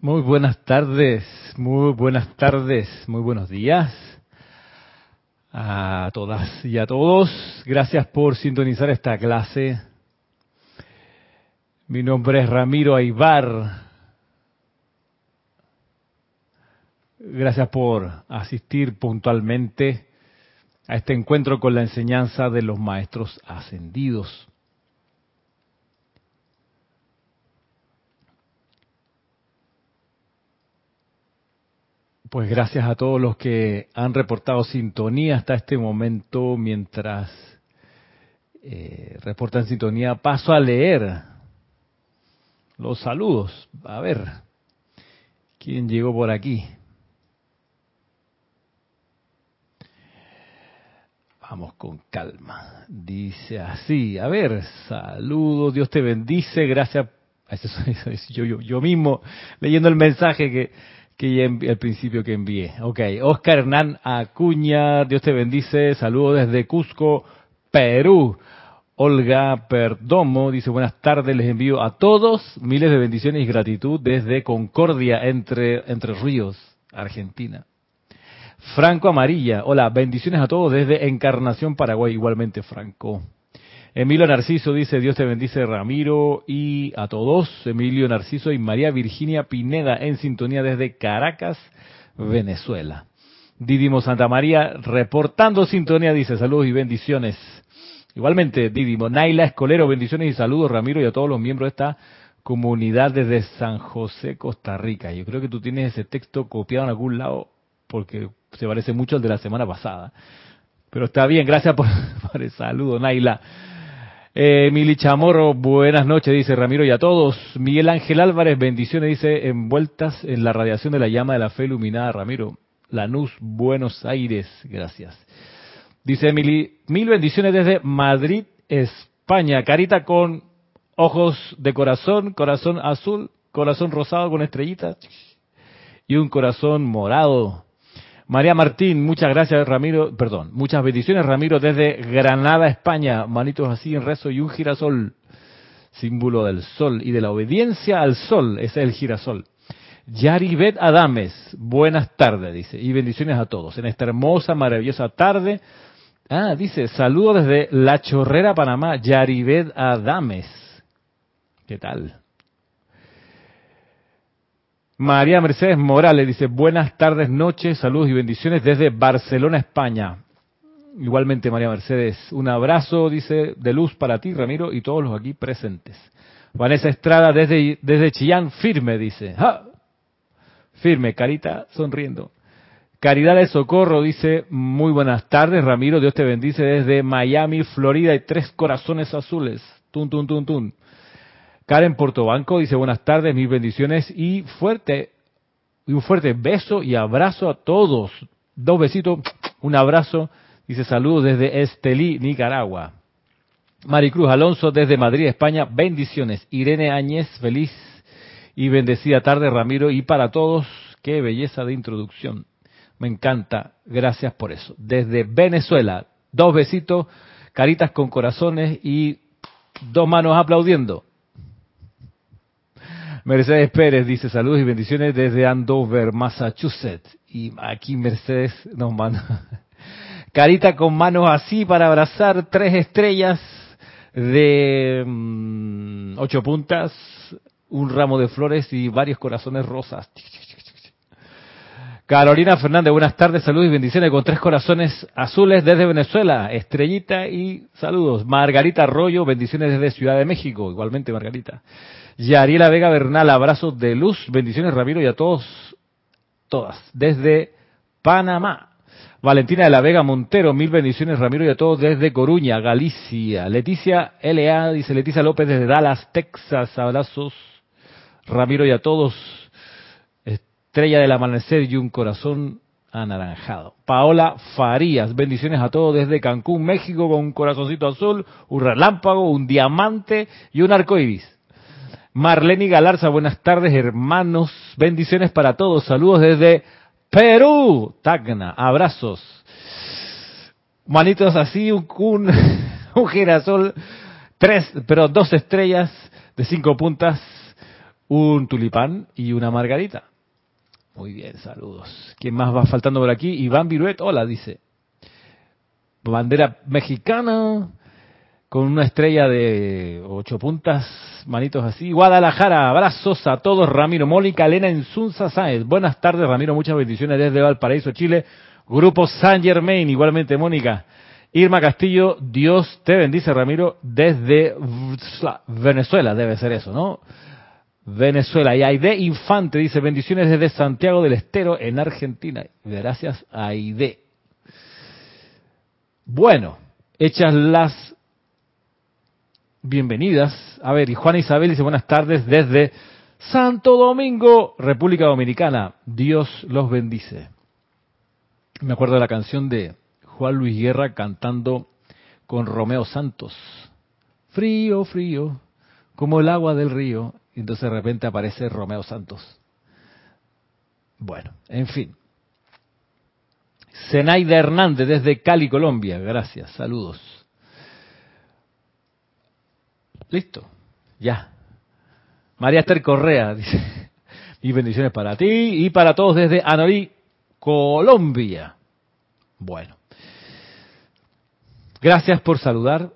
Muy buenas tardes, muy buenas tardes, muy buenos días a todas y a todos. Gracias por sintonizar esta clase. Mi nombre es Ramiro Aybar. Gracias por asistir puntualmente a este encuentro con la enseñanza de los maestros ascendidos. Pues gracias a todos los que han reportado sintonía hasta este momento. Mientras eh, reportan sintonía, paso a leer los saludos. A ver, ¿quién llegó por aquí? Vamos con calma. Dice así, a ver, saludos, Dios te bendice, gracias. Yo, yo, yo mismo leyendo el mensaje que que ya el principio que envié. Ok, Oscar Hernán Acuña, Dios te bendice, saludos desde Cusco, Perú. Olga Perdomo dice buenas tardes, les envío a todos miles de bendiciones y gratitud desde Concordia, entre, entre Ríos, Argentina. Franco Amarilla, hola, bendiciones a todos desde Encarnación, Paraguay, igualmente Franco. Emilio Narciso dice, Dios te bendice Ramiro y a todos. Emilio Narciso y María Virginia Pineda en sintonía desde Caracas, Venezuela. Didimo Santa María reportando sintonía dice, saludos y bendiciones. Igualmente, Didimo, Naila Escolero, bendiciones y saludos Ramiro y a todos los miembros de esta comunidad desde San José, Costa Rica. Yo creo que tú tienes ese texto copiado en algún lado porque se parece mucho al de la semana pasada. Pero está bien, gracias por, por el saludo, Naila. Eh, Mili Chamorro, buenas noches, dice Ramiro y a todos. Miguel Ángel Álvarez, bendiciones, dice, envueltas en la radiación de la llama de la fe iluminada, Ramiro. Lanús, Buenos Aires, gracias. Dice Emily, mil bendiciones desde Madrid, España. Carita con ojos de corazón, corazón azul, corazón rosado con estrellitas y un corazón morado. María Martín, muchas gracias Ramiro, perdón, muchas bendiciones Ramiro desde Granada, España. Manitos así en rezo y un girasol, símbolo del sol y de la obediencia al sol, ese es el girasol. Yaribet Adames, buenas tardes, dice, y bendiciones a todos en esta hermosa, maravillosa tarde. Ah, dice, saludo desde La Chorrera, Panamá, Yaribet Adames. ¿Qué tal? María Mercedes Morales dice, buenas tardes, noches, saludos y bendiciones desde Barcelona, España. Igualmente, María Mercedes, un abrazo, dice, de luz para ti, Ramiro, y todos los aquí presentes. Vanessa Estrada desde, desde Chillán, firme, dice. Firme, carita sonriendo. Caridad de Socorro dice, muy buenas tardes, Ramiro, Dios te bendice desde Miami, Florida, y tres corazones azules. Tun, tun, tun, tun. Karen Portobanco dice buenas tardes, mis bendiciones y fuerte, y un fuerte beso y abrazo a todos. Dos besitos, un abrazo. Dice saludos desde Estelí, Nicaragua. Maricruz Alonso desde Madrid, España, bendiciones. Irene Áñez, feliz y bendecida tarde, Ramiro. Y para todos, qué belleza de introducción. Me encanta, gracias por eso. Desde Venezuela, dos besitos, caritas con corazones y dos manos aplaudiendo. Mercedes Pérez dice saludos y bendiciones desde Andover, Massachusetts. Y aquí Mercedes nos manda carita con manos así para abrazar tres estrellas de mm, ocho puntas, un ramo de flores y varios corazones rosas. Carolina Fernández, buenas tardes, saludos y bendiciones con tres corazones azules desde Venezuela, estrellita y saludos. Margarita Arroyo, bendiciones desde Ciudad de México, igualmente Margarita. Yariela Vega Bernal, abrazos de luz, bendiciones Ramiro y a todos, todas, desde Panamá. Valentina de la Vega Montero, mil bendiciones Ramiro y a todos desde Coruña, Galicia. Leticia LA, dice Leticia López desde Dallas, Texas, abrazos Ramiro y a todos. Estrella del amanecer y un corazón anaranjado. Paola Farías, bendiciones a todos desde Cancún, México, con un corazoncito azul, un relámpago, un diamante y un arco iris. Marlene Galarza, buenas tardes, hermanos. Bendiciones para todos. Saludos desde Perú. Tacna, abrazos. Manitos así, un, un, girasol, tres, pero dos estrellas de cinco puntas, un tulipán y una margarita. Muy bien, saludos. ¿Quién más va faltando por aquí? Iván Viruet, hola, dice. Bandera mexicana con una estrella de ocho puntas, manitos así. Guadalajara, abrazos a todos. Ramiro, Mónica, Elena Insunza Sáenz. Buenas tardes, Ramiro. Muchas bendiciones desde Valparaíso, Chile. Grupo San Germain, igualmente, Mónica. Irma Castillo, Dios te bendice, Ramiro, desde Venezuela, debe ser eso, ¿no? Venezuela. Y Aide Infante dice, bendiciones desde Santiago del Estero, en Argentina. Gracias, Aide. Bueno, hechas las bienvenidas. A ver, y Juana Isabel dice buenas tardes desde Santo Domingo, República Dominicana. Dios los bendice. Me acuerdo de la canción de Juan Luis Guerra cantando con Romeo Santos. Frío, frío, como el agua del río. Y entonces de repente aparece Romeo Santos. Bueno, en fin. Zenaida Hernández desde Cali, Colombia. Gracias, saludos. Listo, ya. María Esther Correa dice, mis bendiciones para ti y para todos desde Anorí, Colombia. Bueno, gracias por saludar.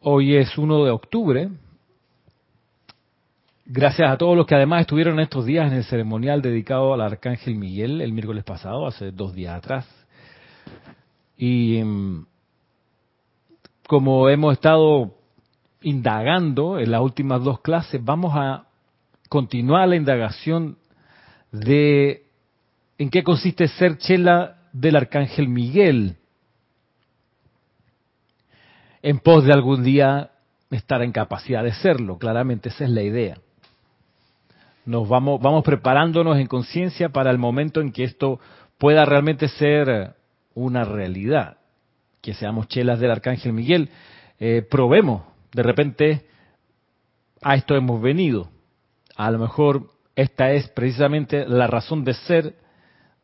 Hoy es 1 de octubre. Gracias a todos los que además estuvieron estos días en el ceremonial dedicado al Arcángel Miguel el miércoles pasado, hace dos días atrás. Y mm, como hemos estado indagando en las últimas dos clases, vamos a continuar la indagación de en qué consiste ser chela del arcángel Miguel, en pos de algún día estar en capacidad de serlo, claramente esa es la idea. Nos vamos, vamos preparándonos en conciencia para el momento en que esto pueda realmente ser una realidad, que seamos chelas del arcángel Miguel. Eh, probemos de repente a esto hemos venido. A lo mejor esta es precisamente la razón de ser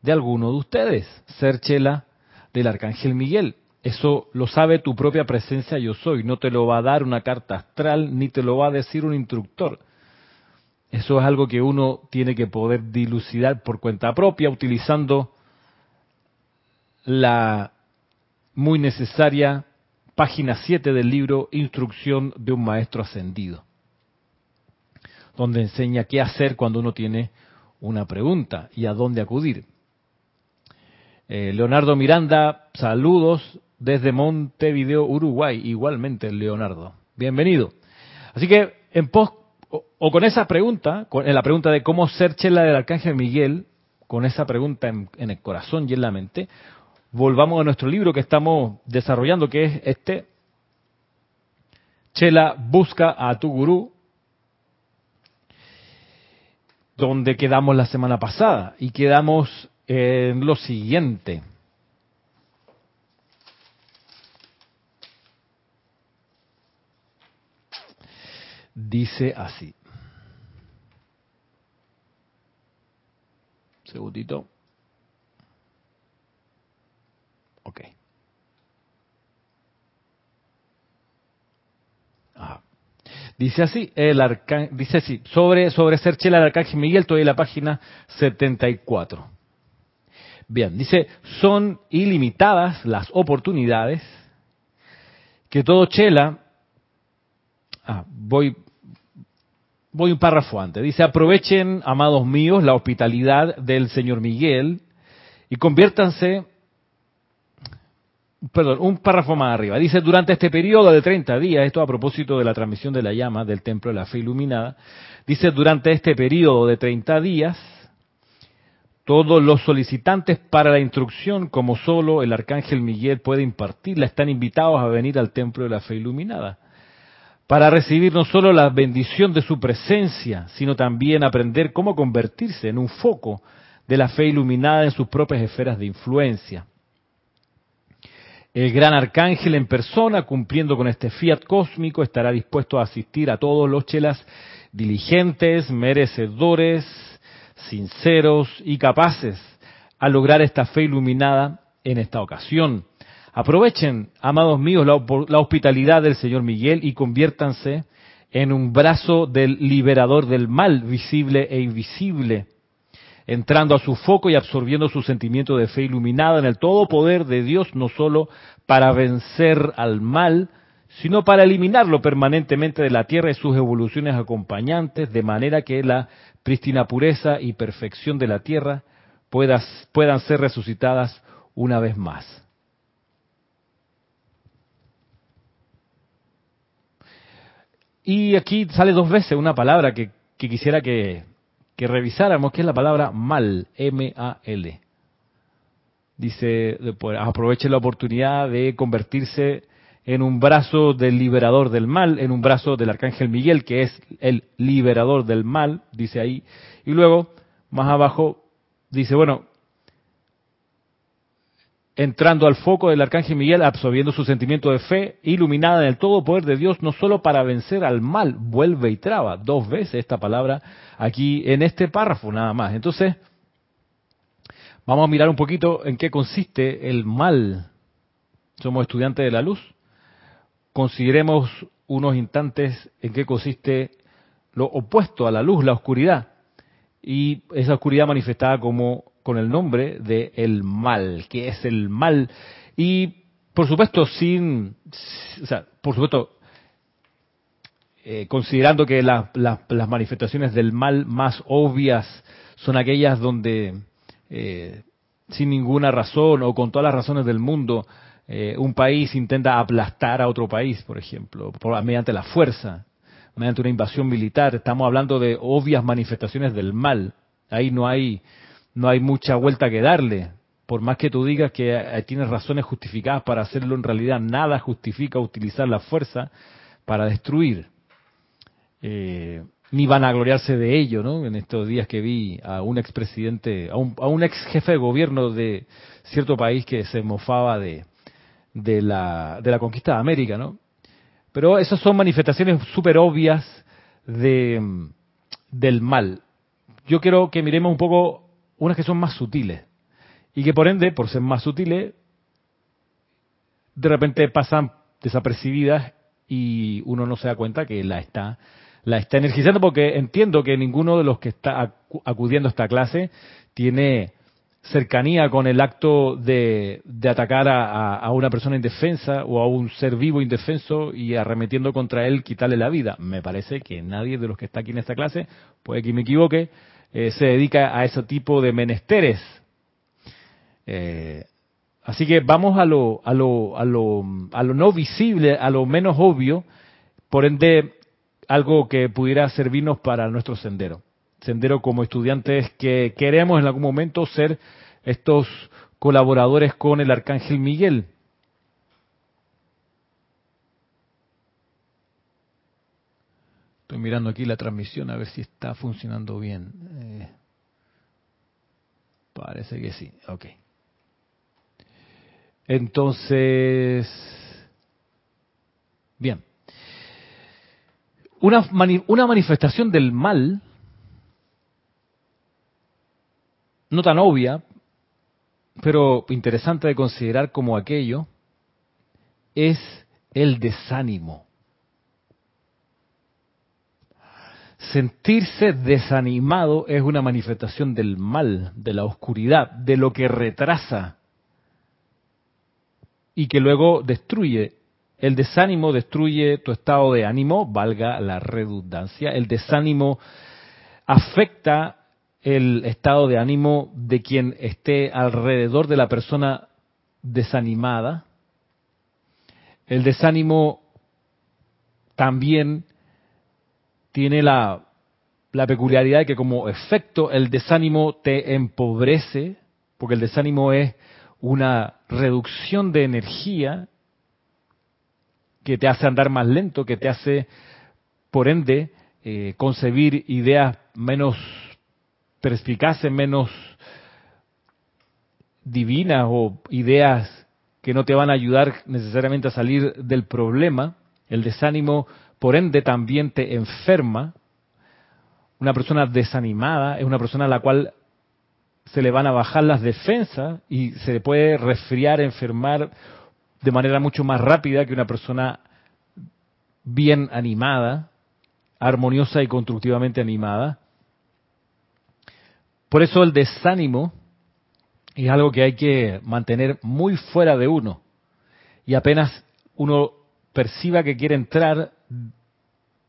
de alguno de ustedes, ser chela del Arcángel Miguel. Eso lo sabe tu propia presencia yo soy, no te lo va a dar una carta astral ni te lo va a decir un instructor. Eso es algo que uno tiene que poder dilucidar por cuenta propia utilizando la muy necesaria página 7 del libro Instrucción de un Maestro Ascendido, donde enseña qué hacer cuando uno tiene una pregunta y a dónde acudir. Eh, Leonardo Miranda, saludos desde Montevideo, Uruguay. Igualmente, Leonardo. Bienvenido. Así que, en pos, o, con esa pregunta, con, en la pregunta de cómo ser chela del Arcángel Miguel, con esa pregunta en el corazón y en la mente, volvamos a nuestro libro que estamos desarrollando, que es este, Chela busca a tu gurú, donde quedamos la semana pasada y quedamos en lo siguiente. Dice así. Segundito. Ok. Dice así, el dice así, sobre, sobre ser chela del arcángel Miguel, estoy en la página 74. Bien, dice, son ilimitadas las oportunidades que todo chela, ah, voy, voy un párrafo antes, dice, aprovechen, amados míos, la hospitalidad del Señor Miguel y conviértanse perdón, un párrafo más arriba. Dice, durante este periodo de 30 días, esto a propósito de la transmisión de la llama del Templo de la Fe Iluminada, dice, durante este periodo de 30 días, todos los solicitantes para la instrucción, como solo el Arcángel Miguel puede impartirla, están invitados a venir al Templo de la Fe Iluminada, para recibir no solo la bendición de su presencia, sino también aprender cómo convertirse en un foco de la fe iluminada en sus propias esferas de influencia el gran arcángel en persona, cumpliendo con este fiat cósmico, estará dispuesto a asistir a todos los chelas diligentes, merecedores, sinceros y capaces a lograr esta fe iluminada en esta ocasión. Aprovechen, amados míos, la, la hospitalidad del Señor Miguel y conviértanse en un brazo del liberador del mal, visible e invisible, entrando a su foco y absorbiendo su sentimiento de fe iluminada en el todo poder de Dios, no solo para vencer al mal, sino para eliminarlo permanentemente de la tierra y sus evoluciones acompañantes, de manera que la prístina pureza y perfección de la tierra puedan ser resucitadas una vez más. Y aquí sale dos veces una palabra que, quisiera que, que, revisáramos, que es la palabra mal, M-A-L. Dice, aproveche la oportunidad de convertirse en un brazo del liberador del mal, en un brazo del arcángel Miguel, que es el liberador del mal, dice ahí. Y luego, más abajo, dice, bueno, entrando al foco del arcángel Miguel, absorbiendo su sentimiento de fe, iluminada en el todo poder de Dios, no solo para vencer al mal, vuelve y traba, dos veces esta palabra aquí en este párrafo nada más. Entonces, vamos a mirar un poquito en qué consiste el mal. Somos estudiantes de la luz. Consideremos unos instantes en qué consiste lo opuesto a la luz, la oscuridad. Y esa oscuridad manifestada como con el nombre de el mal, que es el mal. Y por supuesto, sin, o sea, por supuesto, eh, considerando que las manifestaciones del mal más obvias son aquellas donde eh, sin ninguna razón o con todas las razones del mundo eh, un país intenta aplastar a otro país, por ejemplo, mediante la fuerza, mediante una invasión militar. Estamos hablando de obvias manifestaciones del mal. Ahí no hay no hay mucha vuelta que darle. Por más que tú digas que tienes razones justificadas para hacerlo, en realidad nada justifica utilizar la fuerza para destruir. Eh, ni van a gloriarse de ello, ¿no? En estos días que vi a un expresidente, a un, a un ex jefe de gobierno de cierto país que se mofaba de, de, la, de la conquista de América, ¿no? Pero esas son manifestaciones súper obvias de, del mal. Yo quiero que miremos un poco unas que son más sutiles y que por ende, por ser más sutiles, de repente pasan desapercibidas y uno no se da cuenta que la está la está energizando porque entiendo que ninguno de los que está acudiendo a esta clase tiene cercanía con el acto de, de atacar a, a, una persona indefensa o a un ser vivo indefenso y arremetiendo contra él quitarle la vida. Me parece que nadie de los que está aquí en esta clase, puede que me equivoque, eh, se dedica a ese tipo de menesteres. Eh, así que vamos a lo, a, lo, a, lo, a lo no visible, a lo menos obvio, por ende algo que pudiera servirnos para nuestro sendero. Sendero como estudiantes que queremos en algún momento ser estos colaboradores con el Arcángel Miguel. Estoy mirando aquí la transmisión a ver si está funcionando bien. Parece que sí. Ok. Entonces, bien. Una, una manifestación del mal, no tan obvia, pero interesante de considerar como aquello, es el desánimo. Sentirse desanimado es una manifestación del mal, de la oscuridad, de lo que retrasa y que luego destruye. El desánimo destruye tu estado de ánimo, valga la redundancia. El desánimo afecta el estado de ánimo de quien esté alrededor de la persona desanimada. El desánimo también tiene la, peculiaridad de que como efecto el desánimo te empobrece, porque el desánimo es una reducción de energía que te hace andar más lento, que te hace, por ende, eh, concebir ideas menos perspicaces, menos divinas o ideas que no te van a ayudar necesariamente a salir del problema. El desánimo por ende también te enferma. Una persona desanimada es una persona a la cual se le van a bajar las defensas y se le puede resfriar, enfermar de manera mucho más rápida que una persona bien animada. armoniosa y constructivamente animada. Por eso el desánimo es algo que hay que mantener muy fuera de uno. Y apenas uno perciba que quiere entrar,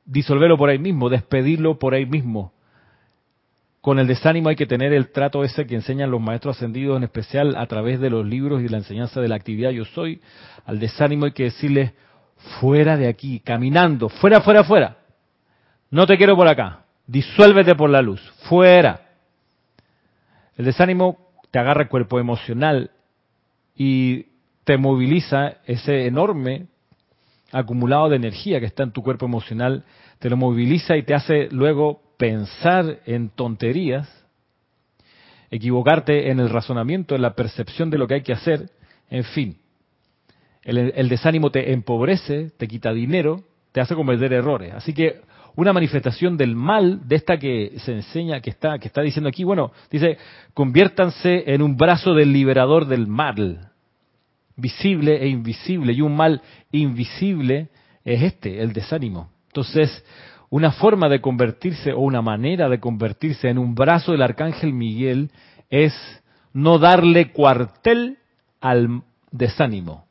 disolverlo por ahí mismo, despedirlo por ahí mismo. Con el desánimo hay que tener el trato ese que enseñan los maestros ascendidos, en especial a través de los libros y la enseñanza de la actividad yo soy. Al desánimo hay que decirle, fuera de aquí, caminando, fuera, fuera, fuera. No te quiero por acá. Disuélvete por la luz. Fuera. El desánimo te agarra el cuerpo emocional y te moviliza ese enorme acumulado de energía que está en tu cuerpo emocional, te lo moviliza y te hace luego pensar en tonterías, equivocarte en el razonamiento, en la percepción de lo que hay que hacer, en fin. El, el desánimo te empobrece, te quita dinero, te hace cometer errores. Así que una manifestación del mal de esta que se enseña, que está, que está diciendo aquí, bueno, dice, conviértanse en un brazo del liberador del mal, visible e invisible, y un mal invisible es este, el desánimo. Entonces, una forma de convertirse o una manera de convertirse en un brazo del arcángel Miguel es no darle cuartel al desánimo.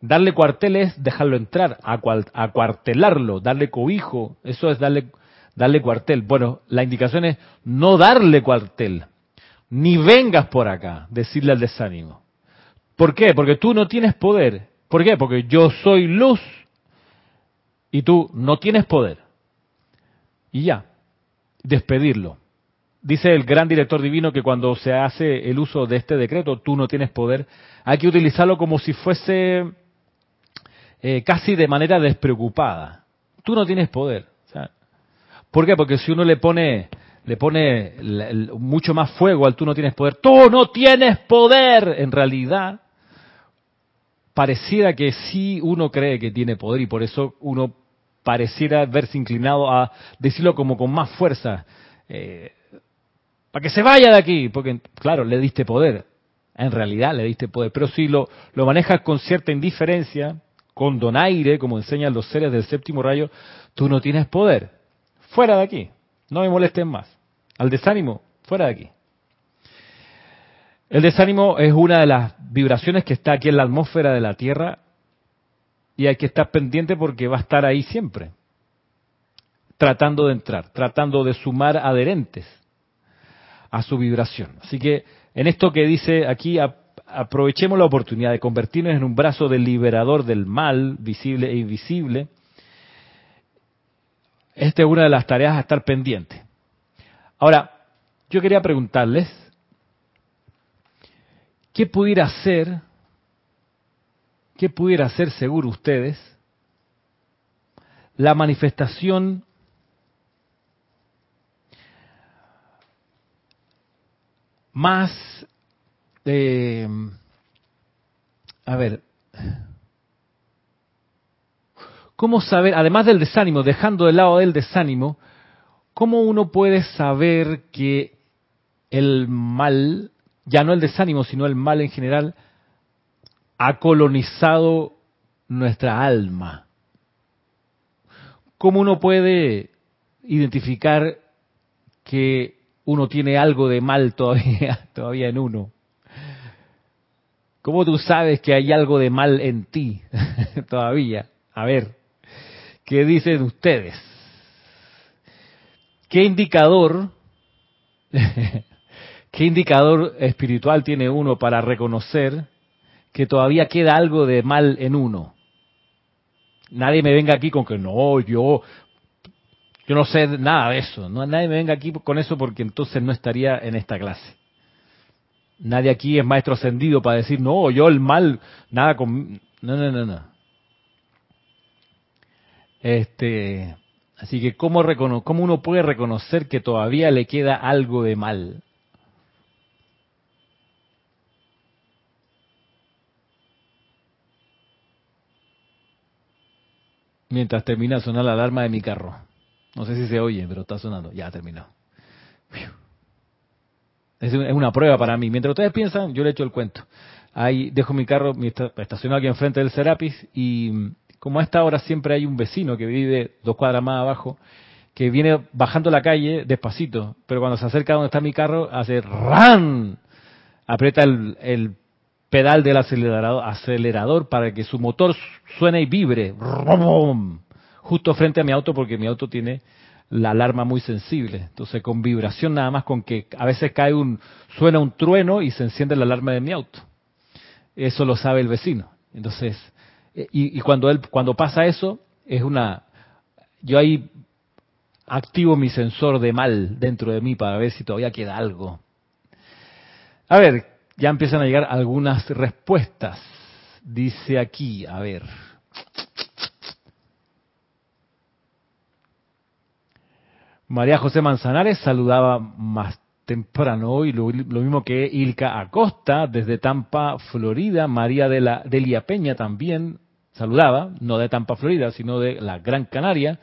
Darle cuartel es dejarlo entrar, acuartelarlo, darle cobijo, eso es darle, darle cuartel. Bueno, la indicación es no darle cuartel, ni vengas por acá, decirle al desánimo. ¿Por qué? Porque tú no tienes poder. ¿Por qué? Porque yo soy luz y tú no tienes poder. Y ya, despedirlo. Dice el gran director divino que cuando se hace el uso de este decreto, tú no tienes poder, hay que utilizarlo como si fuese eh, casi de manera despreocupada. Tú no tienes poder. ¿Por qué? Porque si uno le pone, le pone mucho más fuego al tú no tienes poder, tú no tienes poder, en realidad pareciera que sí uno cree que tiene poder y por eso uno pareciera verse inclinado a decirlo como con más fuerza. Eh, para que se vaya de aquí, porque claro, le diste poder. En realidad le diste poder. Pero si lo, lo manejas con cierta indiferencia, con donaire, como enseñan los seres del séptimo rayo, tú no tienes poder. Fuera de aquí. No me molesten más. Al desánimo, fuera de aquí. El desánimo es una de las vibraciones que está aquí en la atmósfera de la Tierra y hay que estar pendiente porque va a estar ahí siempre, tratando de entrar, tratando de sumar adherentes a su vibración. Así que en esto que dice aquí, aprovechemos la oportunidad de convertirnos en un brazo del liberador del mal, visible e invisible. Esta es una de las tareas a estar pendiente. Ahora, yo quería preguntarles, ¿qué pudiera hacer, qué pudiera hacer seguro ustedes la manifestación más eh, a ver, ¿cómo saber, además del desánimo, dejando de lado el desánimo, cómo uno puede saber que el mal, ya no el desánimo, sino el mal en general, ha colonizado nuestra alma? ¿Cómo uno puede identificar que uno tiene algo de mal todavía, todavía en uno? ¿Cómo tú sabes que hay algo de mal en ti todavía? A ver, ¿qué dicen ustedes? ¿Qué indicador, qué indicador espiritual tiene uno para reconocer que todavía queda algo de mal en uno? Nadie me venga aquí con que no, yo, yo no sé nada de eso. No, nadie me venga aquí con eso porque entonces no estaría en esta clase. Nadie aquí es maestro ascendido para decir, no, yo el mal, nada con... No, no, no, no. Este, así que, ¿cómo, ¿cómo uno puede reconocer que todavía le queda algo de mal? Mientras termina de sonar la alarma de mi carro. No sé si se oye, pero está sonando. Ya terminó. Es una prueba para mí. Mientras ustedes piensan, yo le echo el cuento. Ahí dejo mi carro estacionado aquí enfrente del Serapis y como a esta hora siempre hay un vecino que vive dos cuadras más abajo que viene bajando la calle despacito, pero cuando se acerca a donde está mi carro, hace ¡ran! Aprieta el, pedal del acelerador, acelerador para que su motor suene y vibre. Justo frente a mi auto porque mi auto tiene la alarma muy sensible. Entonces, con vibración nada más, con que a veces cae un, suena un trueno y se enciende la alarma de mi auto. Eso lo sabe el vecino. Entonces, eh, y, y cuando él, cuando pasa eso, es una, yo ahí activo mi sensor de mal dentro de mí para ver si todavía queda algo. A ver, ya empiezan a llegar algunas respuestas. Dice aquí, a ver. María José Manzanares saludaba más temprano hoy, lo, mismo que Ilka Acosta desde Tampa, Florida. María de la Delia Peña también saludaba, no de Tampa, Florida, sino de la Gran Canaria.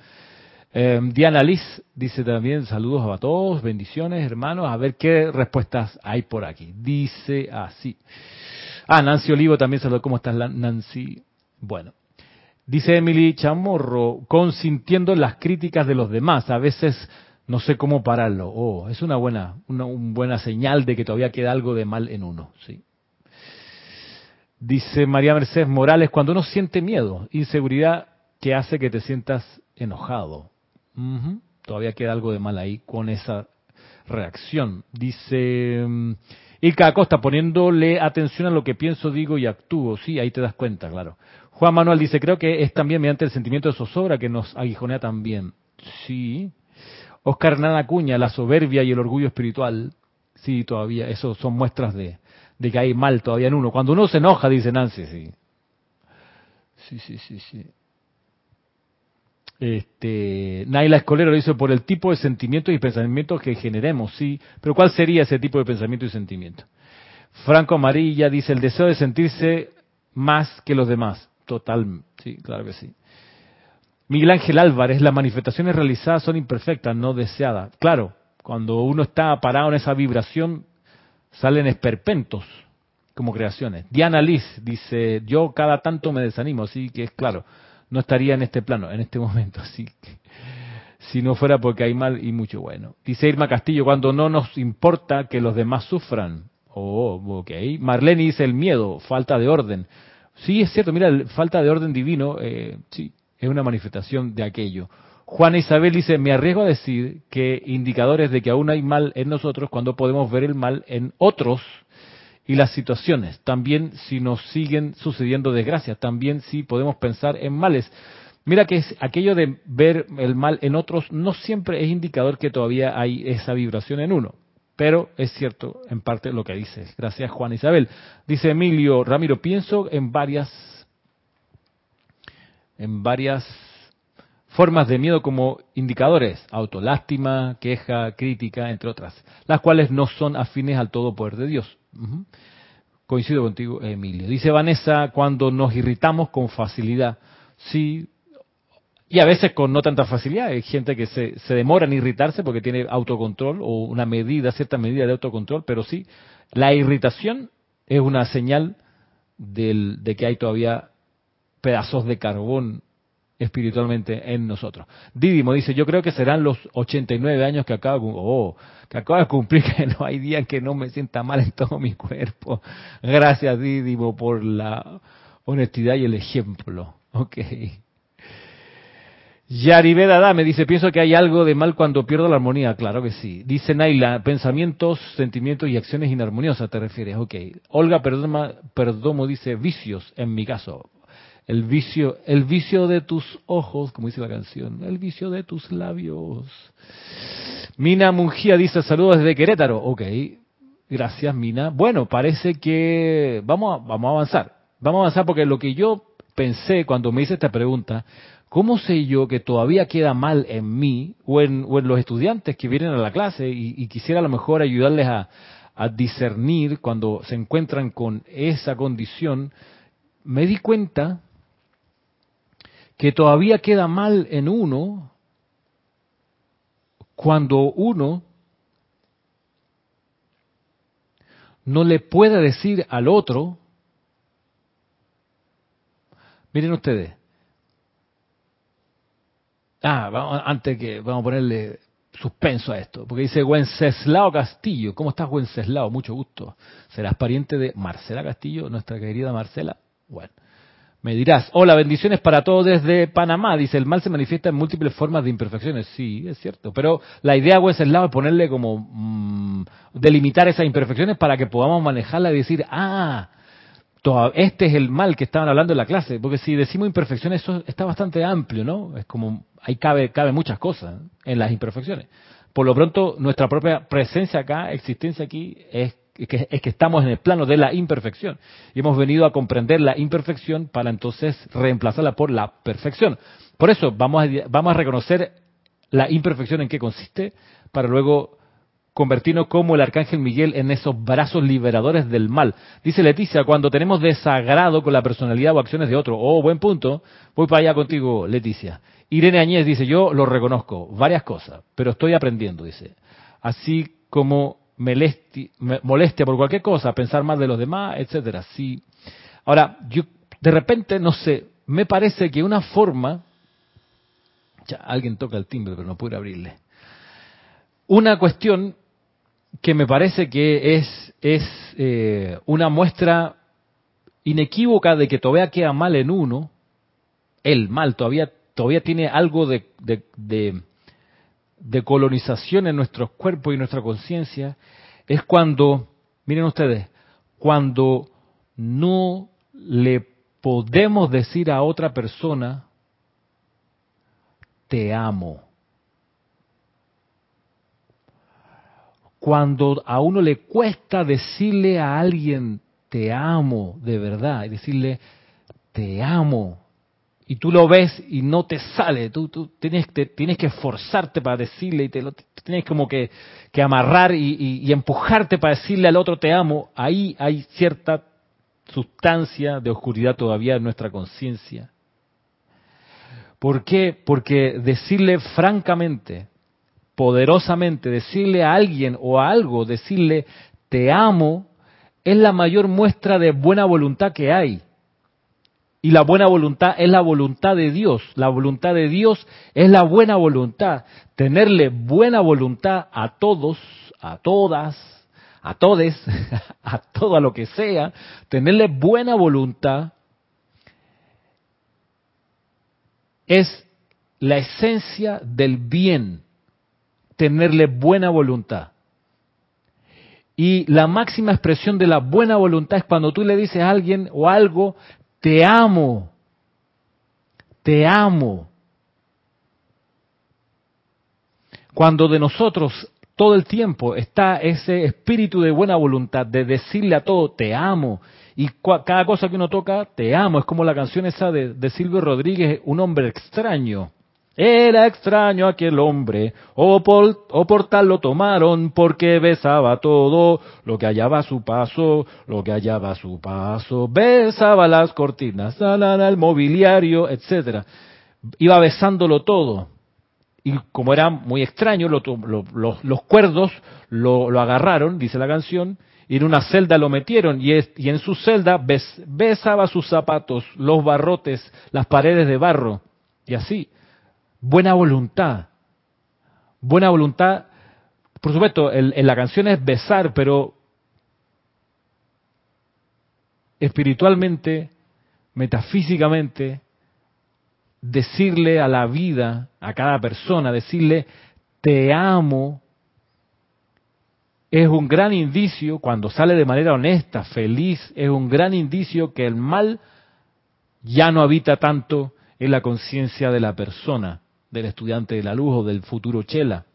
Eh, Diana Liz dice también saludos a todos, bendiciones hermanos, a ver qué respuestas hay por aquí. Dice así. Ah, Nancy Olivo también saludó, ¿cómo estás Nancy? Bueno, Dice Emily Chamorro, consintiendo las críticas de los demás, a veces no sé cómo pararlo. Oh, es una buena, una, buena señal de que todavía queda algo de mal en uno, sí. Dice María Mercedes Morales, cuando uno siente miedo, inseguridad que hace que te sientas enojado. Todavía queda algo de mal ahí con esa reacción. Dice mm, Ilka Acosta, poniéndole atención a lo que pienso, digo y actúo. Sí, ahí te das cuenta, claro. Juan Manuel dice, creo que es también mediante el sentimiento de zozobra que nos aguijonea también. Sí. Oscar Hernán Acuña, la soberbia y el orgullo espiritual. Sí, todavía, eso son muestras de, de que hay mal todavía en uno. Cuando uno se enoja, dice Nancy, sí. Sí, sí, sí, sí. Este, Naila Escolero lo dice por el tipo de sentimientos y pensamientos que generemos, sí. Pero ¿cuál sería ese tipo de pensamiento y sentimiento? Franco Amarilla dice el deseo de sentirse más que los demás. Total, sí, claro que sí. Miguel Ángel Álvarez, las manifestaciones realizadas son imperfectas, no deseadas. Claro, cuando uno está parado en esa vibración, salen esperpentos como creaciones. Diana Liz dice, yo cada tanto me desanimo, así que es claro, no estaría en este plano, en este momento, así que si no fuera porque hay mal y mucho bueno. Dice Irma Castillo, cuando no nos importa que los demás sufran. Oh, ok. Marlene dice el miedo, falta de orden. Sí, es cierto, mira, falta de orden divino, eh, sí, es una manifestación de aquello. Juana Isabel dice, me arriesgo a decir que indicadores de que aún hay mal en nosotros cuando podemos ver el mal en otros y las situaciones. También si nos siguen sucediendo desgracias, también si podemos pensar en males. Mira que es aquello de ver el mal en otros no siempre es indicador que todavía hay esa vibración en uno. Pero es cierto en parte lo que dices. Gracias Juan Isabel. Dice Emilio Ramiro, pienso en varias en varias formas de miedo como indicadores, autolástima, queja, crítica, entre otras, las cuales no son afines al todo poder de Dios. Coincido contigo, Emilio. Dice Vanessa, cuando nos irritamos con facilidad, sí, y a veces con no tanta facilidad. Hay gente que se, se demora en irritarse porque tiene autocontrol o una medida, cierta medida de autocontrol, pero sí, la irritación es una señal del, de que hay todavía pedazos de carbón espiritualmente en nosotros. Didimo dice, yo creo que serán los 89 años que acabo, oh, que acabo de cumplir, que no hay día que no me sienta mal en todo mi cuerpo. Gracias Didimo por la honestidad y el ejemplo. Ok. Yaribeda me dice, pienso que hay algo de mal cuando pierdo la armonía. Claro que sí. Dice Naila, pensamientos, sentimientos y acciones inarmoniosas, te refieres. Ok. Olga Perdomo dice, vicios, en mi caso. El vicio, el vicio de tus ojos, como dice la canción. El vicio de tus labios. Mina Mungía dice, saludos desde Querétaro. Ok. Gracias, Mina. Bueno, parece que vamos a, vamos a avanzar. Vamos a avanzar porque lo que yo pensé cuando me hice esta pregunta ¿Cómo sé yo que todavía queda mal en mí o en, los estudiantes que vienen a la clase y, quisiera a lo mejor ayudarles a, a discernir cuando se encuentran con esa condición? Me di cuenta que todavía queda mal en uno cuando uno no le puede decir al otro, miren ustedes, Ah, antes que vamos a ponerle suspenso a esto, porque dice Wenceslao Castillo. ¿Cómo estás, Wenceslao? Mucho gusto. ¿Serás pariente de Marcela Castillo, nuestra querida Marcela? Bueno. Me dirás, hola, bendiciones para todos desde Panamá. Dice, el mal se manifiesta en múltiples formas de imperfecciones. Sí, es cierto. Pero la idea, Wenceslao, es ponerle como, mm, delimitar esas imperfecciones para que podamos manejarla y decir, ah, este es el mal que estaban hablando en la clase, porque si decimos imperfecciones, eso está bastante amplio, ¿no? Es como, ahí cabe, cabe muchas cosas en las imperfecciones. Por lo pronto, nuestra propia presencia acá, existencia aquí, es es que estamos en el plano de la imperfección. Y hemos venido a comprender la imperfección para entonces reemplazarla por la perfección. Por eso vamos a, vamos a reconocer la imperfección en qué consiste, para luego convertirnos como el arcángel Miguel en esos brazos liberadores del mal. Dice Leticia, cuando tenemos desagrado con la personalidad o acciones de otro, oh, buen punto, voy para allá contigo, Leticia. Irene Añez dice, yo lo reconozco, varias cosas, pero estoy aprendiendo, dice. Así como molestia por cualquier cosa, pensar más de los demás, etcétera. Sí. Ahora, yo de repente, no sé, me parece que una forma, alguien toca el timbre, pero no puedo abrirle. Una cuestión que me parece que es, es eh, una muestra inequívoca de que todavía queda mal en uno, el mal todavía, todavía tiene algo de colonización en nuestros cuerpos y nuestra conciencia, es cuando, miren ustedes, cuando no le podemos decir a otra persona, te amo. cuando a uno le cuesta decirle a alguien te amo de verdad y decirle te amo y tú lo ves y no te sale, tú, tienes, tienes que esforzarte para decirle y te lo tienes como que, que amarrar y, y empujarte para decirle al otro te amo, ahí hay cierta sustancia de oscuridad todavía en nuestra conciencia. ¿Por qué? Porque decirle francamente, poderosamente, decirle a alguien o a algo, decirle te amo, es la mayor muestra de buena voluntad que hay. Y la buena voluntad es la voluntad de Dios. La voluntad de Dios es la buena voluntad. Tenerle buena voluntad a todos, a todas, a todes, a todo lo que sea, tenerle buena voluntad es la esencia del bien tenerle buena voluntad. Y la máxima expresión de la buena voluntad es cuando tú le dices a alguien o algo, te amo, te amo. Cuando de nosotros todo el tiempo está ese espíritu de buena voluntad, de decirle a todo, te amo. Y cada cosa que uno toca, te amo. Es como la canción esa de, de Silvio Rodríguez, Un hombre extraño. Era extraño aquel hombre, o por, tal lo tomaron, porque besaba todo lo que hallaba a su paso, lo que hallaba a su paso, besaba las cortinas, el mobiliario, etcétera. Iba besándolo todo. Y como era muy extraño, los cuerdos lo, agarraron, dice la canción, y en una celda lo metieron, y, y en su celda besaba sus zapatos, los barrotes, las paredes de barro, y así buena voluntad. Buena voluntad, por supuesto, en, la canción es besar, pero espiritualmente, metafísicamente, decirle a la vida, a cada persona, decirle, te amo, es un gran indicio, cuando sale de manera honesta, feliz, es un gran indicio que el mal ya no habita tanto en la conciencia de la persona del estudiante de la luz o del futuro chela.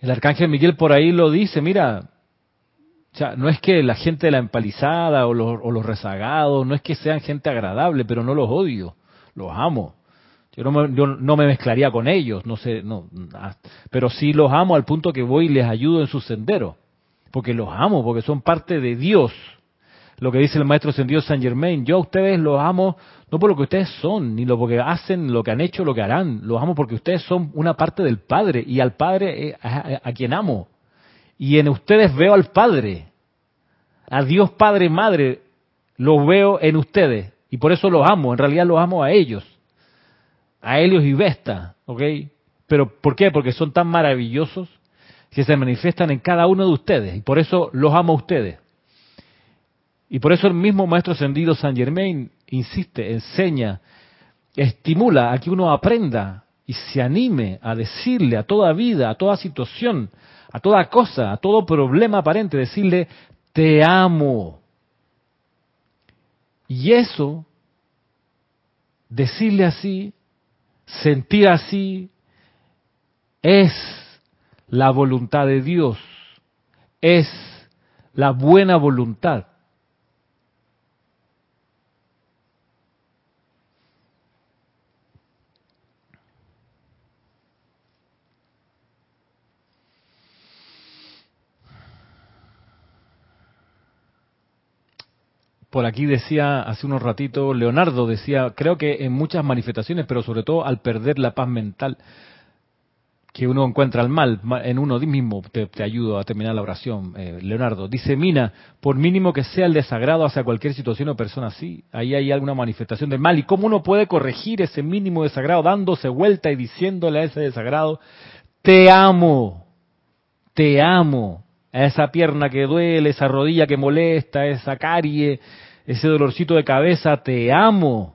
El arcángel Miguel por ahí lo dice, mira, no es que la gente de la empalizada o los, o los, rezagados, no es que sean gente agradable, pero no los odio, los amo. Yo no, me, yo no me mezclaría con ellos, no sé, no, ah, pero sí los amo al punto que voy y les ayudo en su sendero, porque los amo, porque son parte de Dios lo que dice el maestro sentido Saint Germain. Yo a ustedes los amo no por lo que ustedes son, ni lo que hacen, lo que han hecho, lo que harán. Los amo porque ustedes son una parte del Padre y al Padre eh, a, quien amo. Y en ustedes veo al Padre. A Dios Padre Madre los veo en ustedes. Y por eso los amo, en realidad los amo a ellos, a Helios y Vesta, ¿ok? Pero ¿por qué? Porque son tan maravillosos que se manifiestan en cada uno de ustedes y por eso los amo a ustedes. Y por eso el mismo Maestro Ascendido San Germain insiste, enseña, estimula a que uno aprenda y se anime a decirle a toda vida, a toda situación, a toda cosa, a todo problema aparente, decirle, te amo. Y eso, decirle así, sentir así, es la voluntad de Dios, es la buena voluntad. Por aquí decía hace unos ratitos, Leonardo decía, creo que en muchas manifestaciones, pero sobre todo al perder la paz mental, que uno encuentra el mal en uno mismo, te, ayudo a terminar la oración, eh, Leonardo. Dice Mina, por mínimo que sea el desagrado hacia cualquier situación o persona así, ahí hay alguna manifestación del mal. ¿Y cómo uno puede corregir ese mínimo desagrado dándose vuelta y diciéndole a ese desagrado, te amo, te amo, a esa pierna que duele, esa rodilla que molesta, esa carie, ese dolorcito de cabeza, te amo.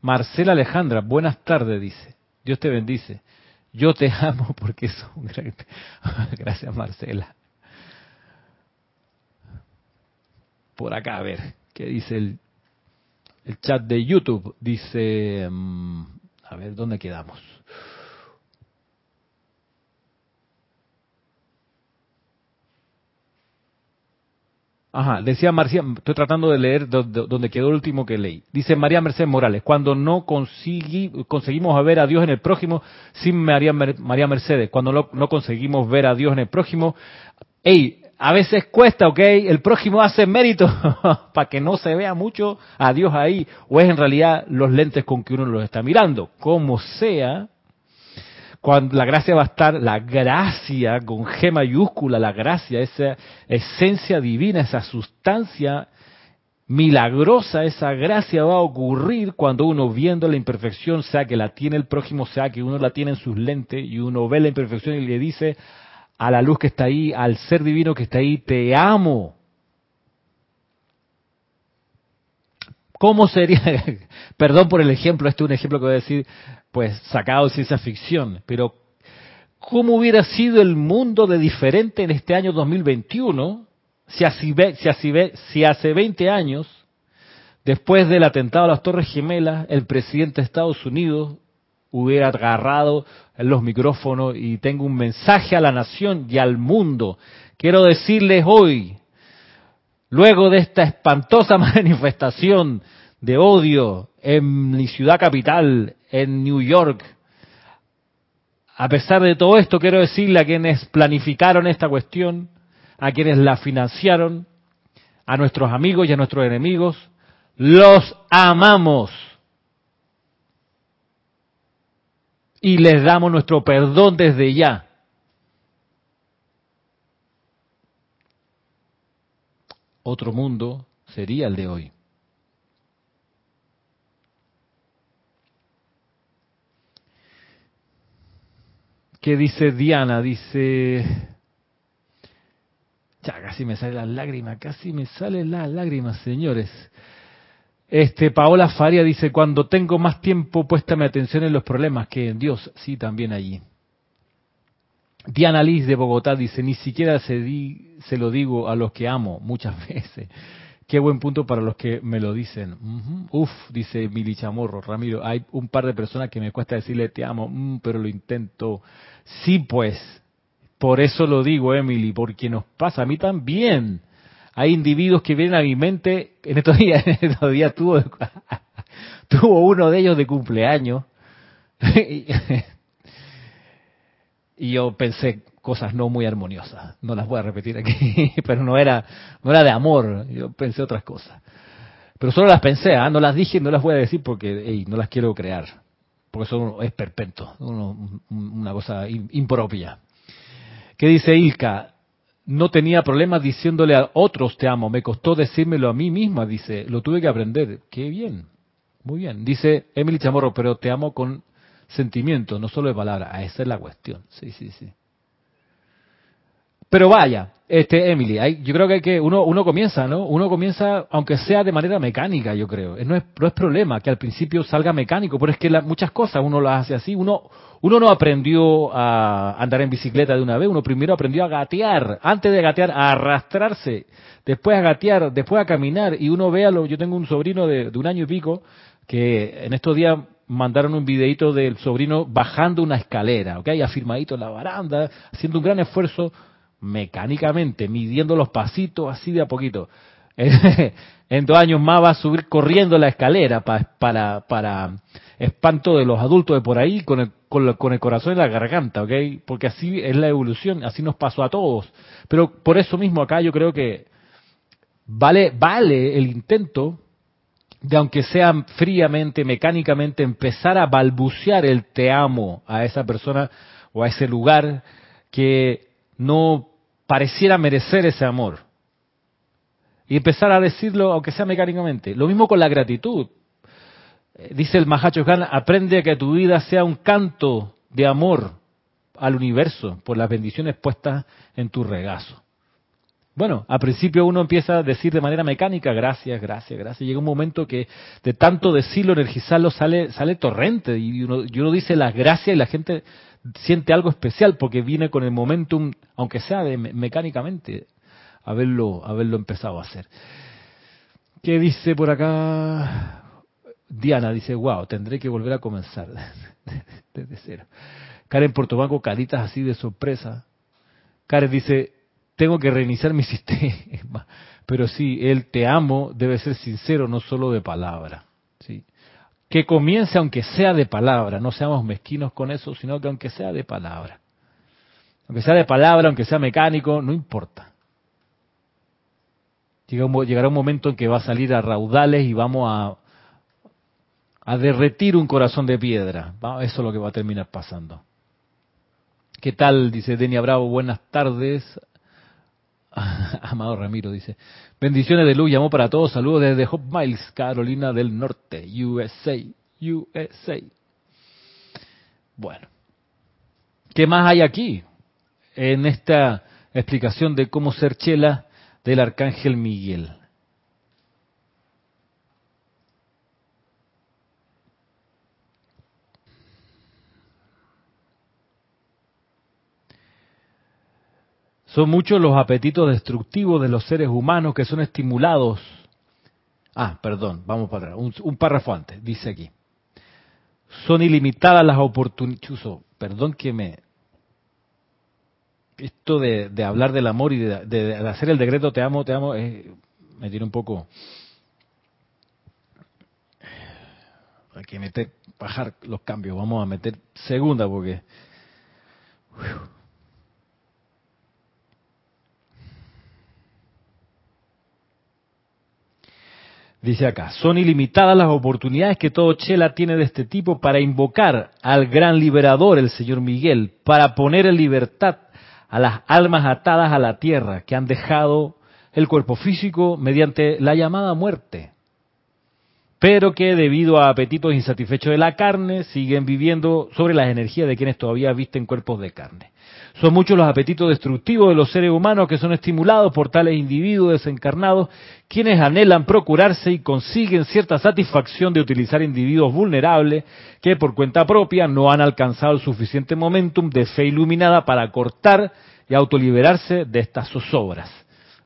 Marcela Alejandra, buenas tardes, dice. Dios te bendice. Yo te amo porque es un gran... Gracias, Marcela. Por acá, a ver, ¿qué dice el, el chat de YouTube? Dice, mm, a ver, ¿dónde quedamos? Ajá, decía Marcia, estoy tratando de leer donde quedó el último que leí. Dice María Mercedes Morales, cuando no conseguimos ver a Dios en el prójimo, sin María, María Mercedes, cuando no, no, conseguimos ver a Dios en el prójimo, hey, a veces cuesta, ¿ok? El prójimo hace mérito para que no se vea mucho a Dios ahí, o es en realidad los lentes con que uno los está mirando. Como sea, cuando la gracia va a estar, la gracia con G mayúscula, la gracia, esa esencia divina, esa sustancia milagrosa, esa gracia va a ocurrir cuando uno viendo la imperfección, sea que la tiene el prójimo, sea que uno la tiene en sus lentes y uno ve la imperfección y le dice a la luz que está ahí, al ser divino que está ahí, te amo. ¿Cómo sería? Perdón por el ejemplo, este es un ejemplo que voy a decir, pues sacado de ciencia ficción, pero ¿cómo hubiera sido el mundo de diferente en este año 2021 si, así si, si hace 20 años, después del atentado a las Torres Gemelas, el presidente de Estados Unidos hubiera agarrado los micrófonos y tengo un mensaje a la nación y al mundo. Quiero decirles hoy, luego de esta espantosa manifestación de odio en mi ciudad capital, en New York. A pesar de todo esto, quiero decirle a quienes planificaron esta cuestión, a quienes la financiaron, a nuestros amigos y a nuestros enemigos, los amamos. Y les damos nuestro perdón desde ya. Otro mundo sería el de hoy. ¿Qué dice Diana? Dice... Ya, casi me sale la lágrima, casi me sale la lágrima, señores. Este, Paola Faria dice, cuando tengo más tiempo, puéstame atención en los problemas que en Dios. Sí, también allí. Diana Liz de Bogotá dice, ni siquiera se, di, se lo digo a los que amo muchas veces. Qué buen punto para los que me lo dicen. Uf, dice Mili Chamorro, Ramiro, hay un par de personas que me cuesta decirle te amo, mm, pero lo intento. Sí, pues, por eso lo digo, Emily, porque nos pasa a mí también. Hay individuos que vienen a mi mente, en estos días, en estos días tuvo, tuvo uno de ellos de cumpleaños, y yo pensé, cosas no muy armoniosas. No las voy a repetir aquí, pero no era, no era de amor, yo pensé otras cosas. Pero solo las pensé, ¿ah? no las dije, no las voy a decir porque no las quiero crear, porque eso es perpetuo, una cosa impropia. ¿Qué dice Ilka? no tenía problemas diciéndole a otros te amo. Me costó decírmelo a mí misma, dice. Lo tuve que aprender. Qué bien. Muy bien. Dice Emily Chamorro, pero te amo con sentimiento, no solo de palabras. Ah, esa es la cuestión. Sí, sí, sí. Pero vaya, este Emily, hay, yo creo que hay que uno uno comienza, ¿no? Uno comienza aunque sea de manera mecánica, yo creo. No es no es problema que al principio salga mecánico, pero es que muchas cosas uno las hace así. Uno uno no aprendió a andar en bicicleta de una vez, uno primero aprendió a gatear, antes de gatear a arrastrarse, después a gatear, después a caminar y uno ve a lo, yo tengo un sobrino de, de un año y pico que en estos días mandaron un videito del sobrino bajando una escalera, ¿ok? Afirmadito en la baranda, haciendo un gran esfuerzo mecánicamente, midiendo los pasitos así de a poquito. en dos años más va a subir corriendo la escalera para, para espanto de los adultos de por ahí con el, con, el corazón en la garganta, ¿ok? Porque así es la evolución, así nos pasó a todos. Pero por eso mismo acá yo creo que vale, vale el intento de aunque sea fríamente, mecánicamente, empezar a balbucear el te amo a esa persona o a ese lugar que no pareciera merecer ese amor. Y empezar a decirlo, aunque sea mecánicamente. Lo mismo con la gratitud. Eh, dice el Mahacho Khan, aprende a que tu vida sea un canto de amor al universo por las bendiciones puestas en tu regazo. Bueno, al principio uno empieza a decir de manera mecánica, gracias, gracias, gracias. Llega un momento que de tanto decirlo, energizarlo, sale, sale torrente. Y y uno dice las gracias y la gente siente algo especial porque viene con el momentum, aunque sea de, mecánicamente, haberlo, haberlo empezado a hacer. ¿Qué dice por acá? Diana dice, wow, tendré que volver a comenzar desde cero. Karen Portobanco, caritas así de sorpresa. Karen dice, tengo que reiniciar mi sistema. Pero sí, el te amo debe ser sincero, no solo de palabra. Que comience aunque sea de palabra, no seamos mezquinos con eso, sino que aunque sea de palabra. Aunque sea de palabra, aunque sea mecánico, no importa. Llegará un momento en que va a salir a raudales y vamos a, a derretir un corazón de piedra. Eso es lo que va a terminar pasando. ¿Qué tal? Dice Denia Bravo, buenas tardes. Amado Ramiro dice, bendiciones de luz, llamó para todos, saludos desde Hope Miles, Carolina del Norte, USA, USA. Bueno, ¿qué más hay aquí en esta explicación de cómo ser chela del Arcángel Miguel? Son muchos los apetitos destructivos de los seres humanos que son estimulados. Ah, perdón, vamos para atrás. Un, párrafo antes, dice aquí. Son ilimitadas las oportunidades. Perdón que me. Esto de, hablar del amor y de, hacer el decreto te amo, te amo, me tiene un poco. Hay que meter, bajar los cambios. Vamos a meter segunda porque. Dice acá, son ilimitadas las oportunidades que todo Chela tiene de este tipo para invocar al gran liberador, el señor Miguel, para poner en libertad a las almas atadas a la tierra que han dejado el cuerpo físico mediante la llamada muerte, pero que debido a apetitos insatisfechos de la carne siguen viviendo sobre las energías de quienes todavía visten cuerpos de carne. Son muchos los apetitos destructivos de los seres humanos que son estimulados por tales individuos desencarnados, quienes anhelan procurarse y consiguen cierta satisfacción de utilizar individuos vulnerables que por cuenta propia no han alcanzado el suficiente momentum de fe iluminada para cortar y autoliberarse de estas zozobras.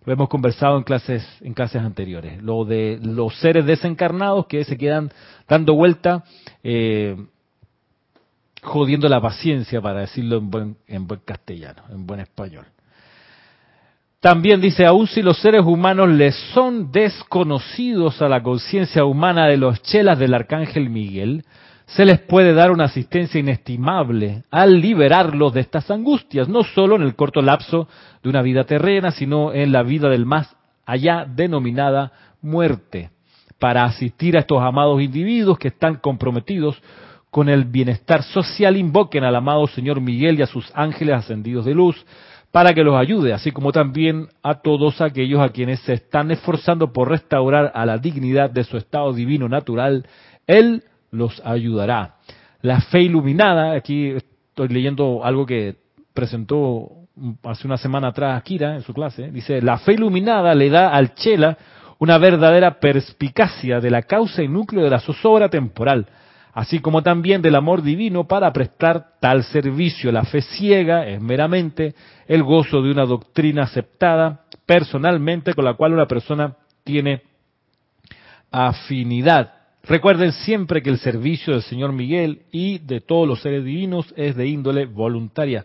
Lo hemos conversado en clases, en clases anteriores. Lo de los seres desencarnados que se quedan dando vuelta eh, jodiendo la paciencia, para decirlo en buen, en buen castellano, en buen español. También dice, aun si los seres humanos les son desconocidos a la conciencia humana de los chelas del arcángel Miguel, se les puede dar una asistencia inestimable al liberarlos de estas angustias, no solo en el corto lapso de una vida terrena, sino en la vida del más allá denominada muerte, para asistir a estos amados individuos que están comprometidos con el bienestar social invoquen al amado Señor Miguel y a sus ángeles ascendidos de luz para que los ayude, así como también a todos aquellos a quienes se están esforzando por restaurar a la dignidad de su estado divino natural, Él los ayudará. La fe iluminada, aquí estoy leyendo algo que presentó hace una semana atrás Kira en su clase, dice, la fe iluminada le da al Chela una verdadera perspicacia de la causa y núcleo de la zozobra temporal, así como también del amor divino para prestar tal servicio. La fe ciega es meramente el gozo de una doctrina aceptada personalmente con la cual una persona tiene afinidad. Recuerden siempre que el servicio del Señor Miguel y de todos los seres divinos es de índole voluntaria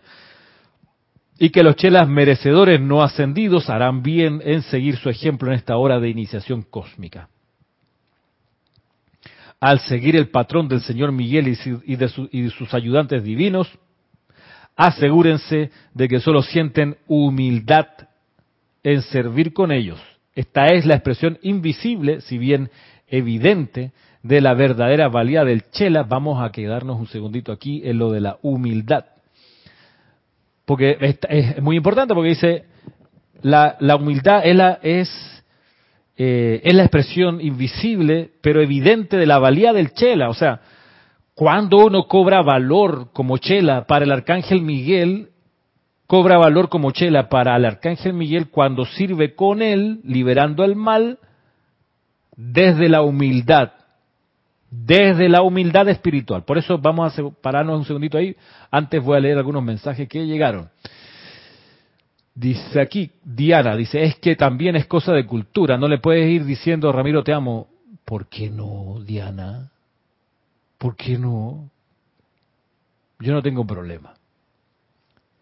y que los chelas merecedores no ascendidos harán bien en seguir su ejemplo en esta hora de iniciación cósmica al seguir el patrón del señor Miguel y de, sus ayudantes divinos, asegúrense de que solo sienten humildad en servir con ellos. Esta es la expresión invisible, si bien evidente, de la verdadera valía del chela. Vamos a quedarnos un segundito aquí en lo de la humildad. Porque es, muy importante porque dice, la, humildad es, es eh, es la expresión invisible, pero evidente de la valía del chela. O sea, cuando uno cobra valor como chela para el arcángel Miguel, cobra valor como chela para el arcángel Miguel cuando sirve con él, liberando el mal desde la humildad, desde la humildad espiritual. Por eso vamos a pararnos un segundito ahí. Antes voy a leer algunos mensajes que llegaron. Dice aquí, Diana, dice, es que también es cosa de cultura, no le puedes ir diciendo, Ramiro, te amo. ¿Por qué no, Diana? ¿Por qué no? Yo no tengo problema.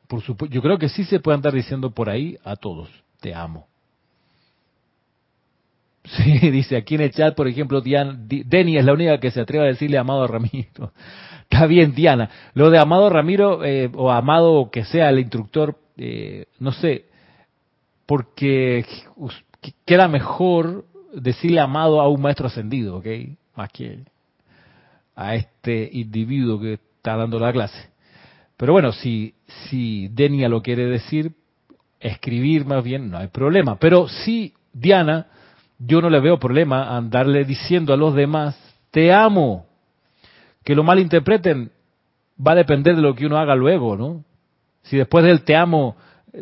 Por supuesto, yo creo que sí se puede andar diciendo por ahí a todos, te amo. Sí, dice aquí en el chat, por ejemplo, Diana, Denny es la única que se atreve a decirle amado a Ramiro. Está bien, Diana. Lo de amado Ramiro eh, o amado que sea el instructor, eh, no sé, porque queda mejor decirle amado a un maestro ascendido, ¿ok? Más que a este individuo que está dando la clase. Pero bueno, si, si Denia lo quiere decir, escribir más bien, no hay problema. Pero si Diana, yo no le veo problema andarle diciendo a los demás, te amo. Que lo malinterpreten va a depender de lo que uno haga luego, ¿no? Si después del te amo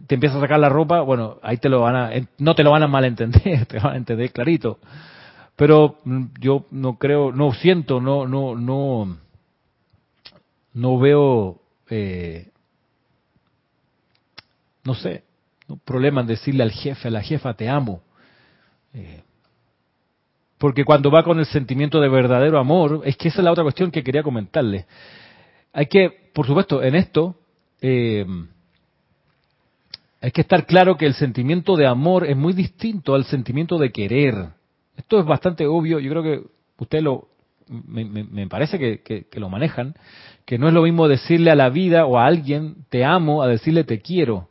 te empieza a sacar la ropa, bueno, ahí te lo van a, no te lo van a malentender, te van a entender clarito. Pero mm, yo no creo, no siento, no, no, no, no veo, eh, no sé, no problema en decirle al jefe, a la jefa, te amo. Eh, porque cuando va con el sentimiento de verdadero amor, es que esa es la otra cuestión que quería comentarle. Hay que, por supuesto, en esto, eh, hay que estar claro que el sentimiento de amor es muy distinto al sentimiento de querer. Esto es bastante obvio, yo creo que usted lo, me, parece que, que, lo manejan, que no es lo mismo decirle a la vida o a alguien te amo a decirle te quiero.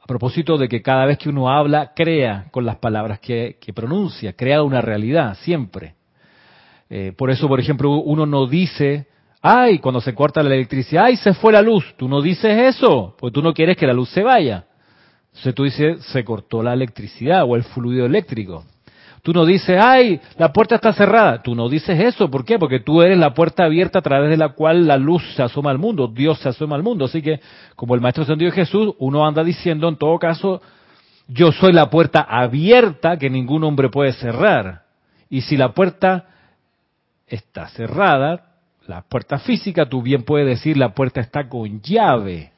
A propósito de que cada vez que uno habla, crea con las palabras que, pronuncia, crea una realidad, siempre. Eh, por eso, por ejemplo, uno no dice ay, cuando se corta la electricidad, ay, se fue la luz. Tú no dices eso, porque tú no quieres que la luz se vaya. Entonces tú dices, se cortó la electricidad o el fluido eléctrico. Tú no dices, ay, la puerta está cerrada. Tú no dices eso. ¿Por qué? Porque tú eres la puerta abierta a través de la cual la luz se asoma al mundo, Dios se asoma al mundo. Así que, como el Maestro Dios Jesús, uno anda diciendo, en todo caso, yo soy la puerta abierta que ningún hombre puede cerrar. Y si la puerta está cerrada, la puerta física, tú bien puedes decir la puerta está con llave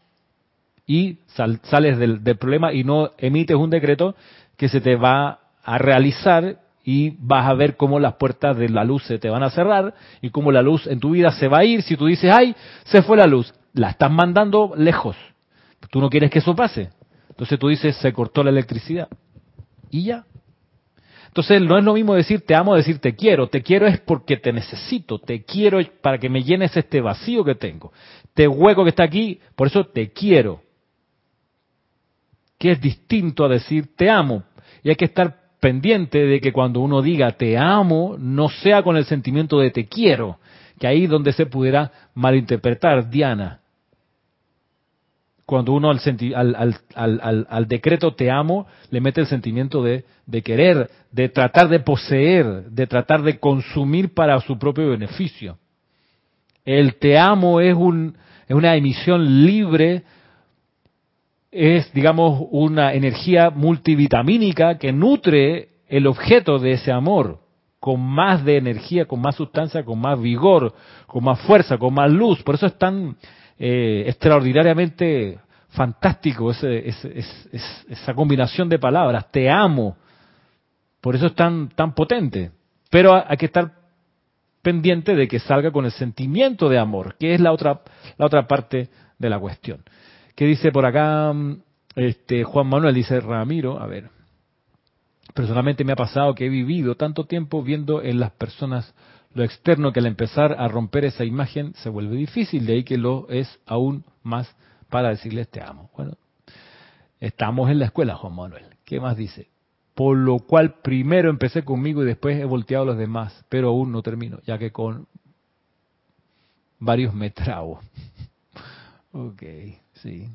y sales del, problema y no emites un decreto que se te va a realizar y vas a ver cómo las puertas de la luz se te van a cerrar y cómo la luz en tu vida se va a ir. Si tú dices, ay, se fue la luz, la estás mandando lejos. Tú no quieres que eso pase. Entonces tú dices, se cortó la electricidad. Y ya, entonces no es lo mismo decir te amo, decir te quiero. Te quiero es porque te necesito, te quiero para que me llenes este vacío que tengo. Este hueco que está aquí, por eso te quiero. Que es distinto a decir te amo. Y hay que estar pendiente de que cuando uno diga te amo, no sea con el sentimiento de te quiero, que ahí es donde se pudiera malinterpretar, Diana. Cuando uno al, decreto te amo le mete el sentimiento de, de, querer, de tratar de poseer, de tratar de consumir para su propio beneficio. El te amo es, un, es una emisión libre, es, digamos, una energía multivitamínica que nutre el objeto de ese amor con más de energía, con más sustancia, con más vigor, con más fuerza, con más luz. Por eso es tan eh, extraordinariamente fantástico esa combinación de palabras. Te amo. Por eso es tan, tan potente. Pero hay que estar pendiente de que salga con el sentimiento de amor, que es la otra, la otra parte de la cuestión. ¿Qué dice por acá este, Juan Manuel? Dice Ramiro, a ver. Personalmente me ha pasado que he vivido tanto tiempo viendo en las personas lo externo que al empezar a romper esa imagen se vuelve difícil, de ahí que lo es aún más para decirles te amo. Bueno, estamos en la escuela, Juan Manuel. ¿Qué más dice? Por lo cual primero empecé conmigo y después he volteado a los demás, pero aún no termino, ya que con varios me trago. ok, sí.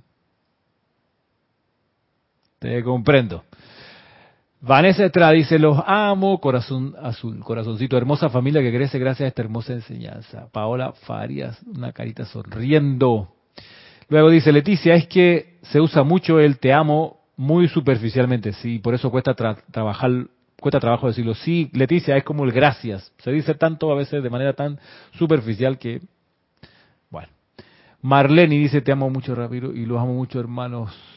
Te comprendo. Vanessa Estrada dice, los amo, corazón azul, corazoncito, hermosa familia que crece gracias a esta hermosa enseñanza. Paola Farias, una carita sonriendo. Luego dice Leticia, es que se usa mucho el te amo muy superficialmente, sí, por eso cuesta trabajar, cuesta trabajo decirlo. Sí, Leticia, es como el gracias. Se dice tanto a veces de manera tan superficial que, bueno. Marlene dice, te amo mucho, Ramiro, y los amo mucho, hermanos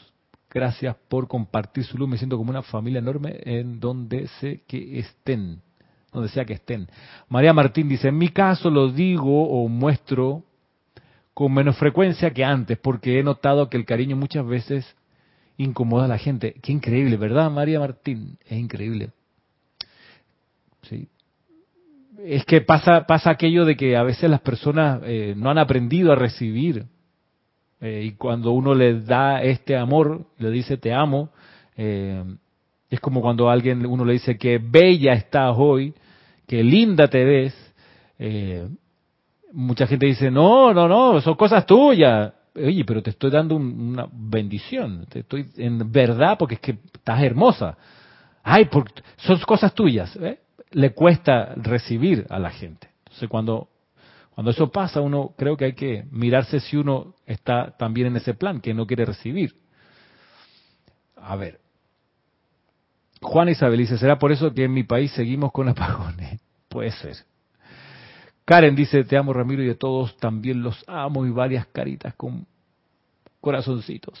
Gracias por compartir su luz. Me siento como una familia enorme en donde sé que estén, donde sea que estén. María Martín dice, en mi caso lo digo o muestro con menos frecuencia que antes, porque he notado que el cariño muchas veces incomoda a la gente. Qué increíble, ¿verdad, María Martín? Es increíble. Sí. Es que pasa, pasa aquello de que a veces las personas eh, no han aprendido a recibir eh, y cuando uno le da este amor, le dice te amo, eh, es como cuando alguien uno le dice que bella estás hoy, que linda te ves. Eh, mucha gente dice no, no, no, son cosas tuyas. Oye, pero te estoy dando una bendición, te estoy en verdad porque es que estás hermosa. Ay, son cosas tuyas. Le cuesta recibir a la gente. Entonces cuando cuando eso pasa, uno creo que hay que mirarse si uno está también en ese plan, que no quiere recibir. A ver. Juan Isabel dice, ¿será por eso que en mi país seguimos con apagones? Puede ser. Karen dice, te amo Ramiro y de todos también los amo y varias caritas con corazoncitos.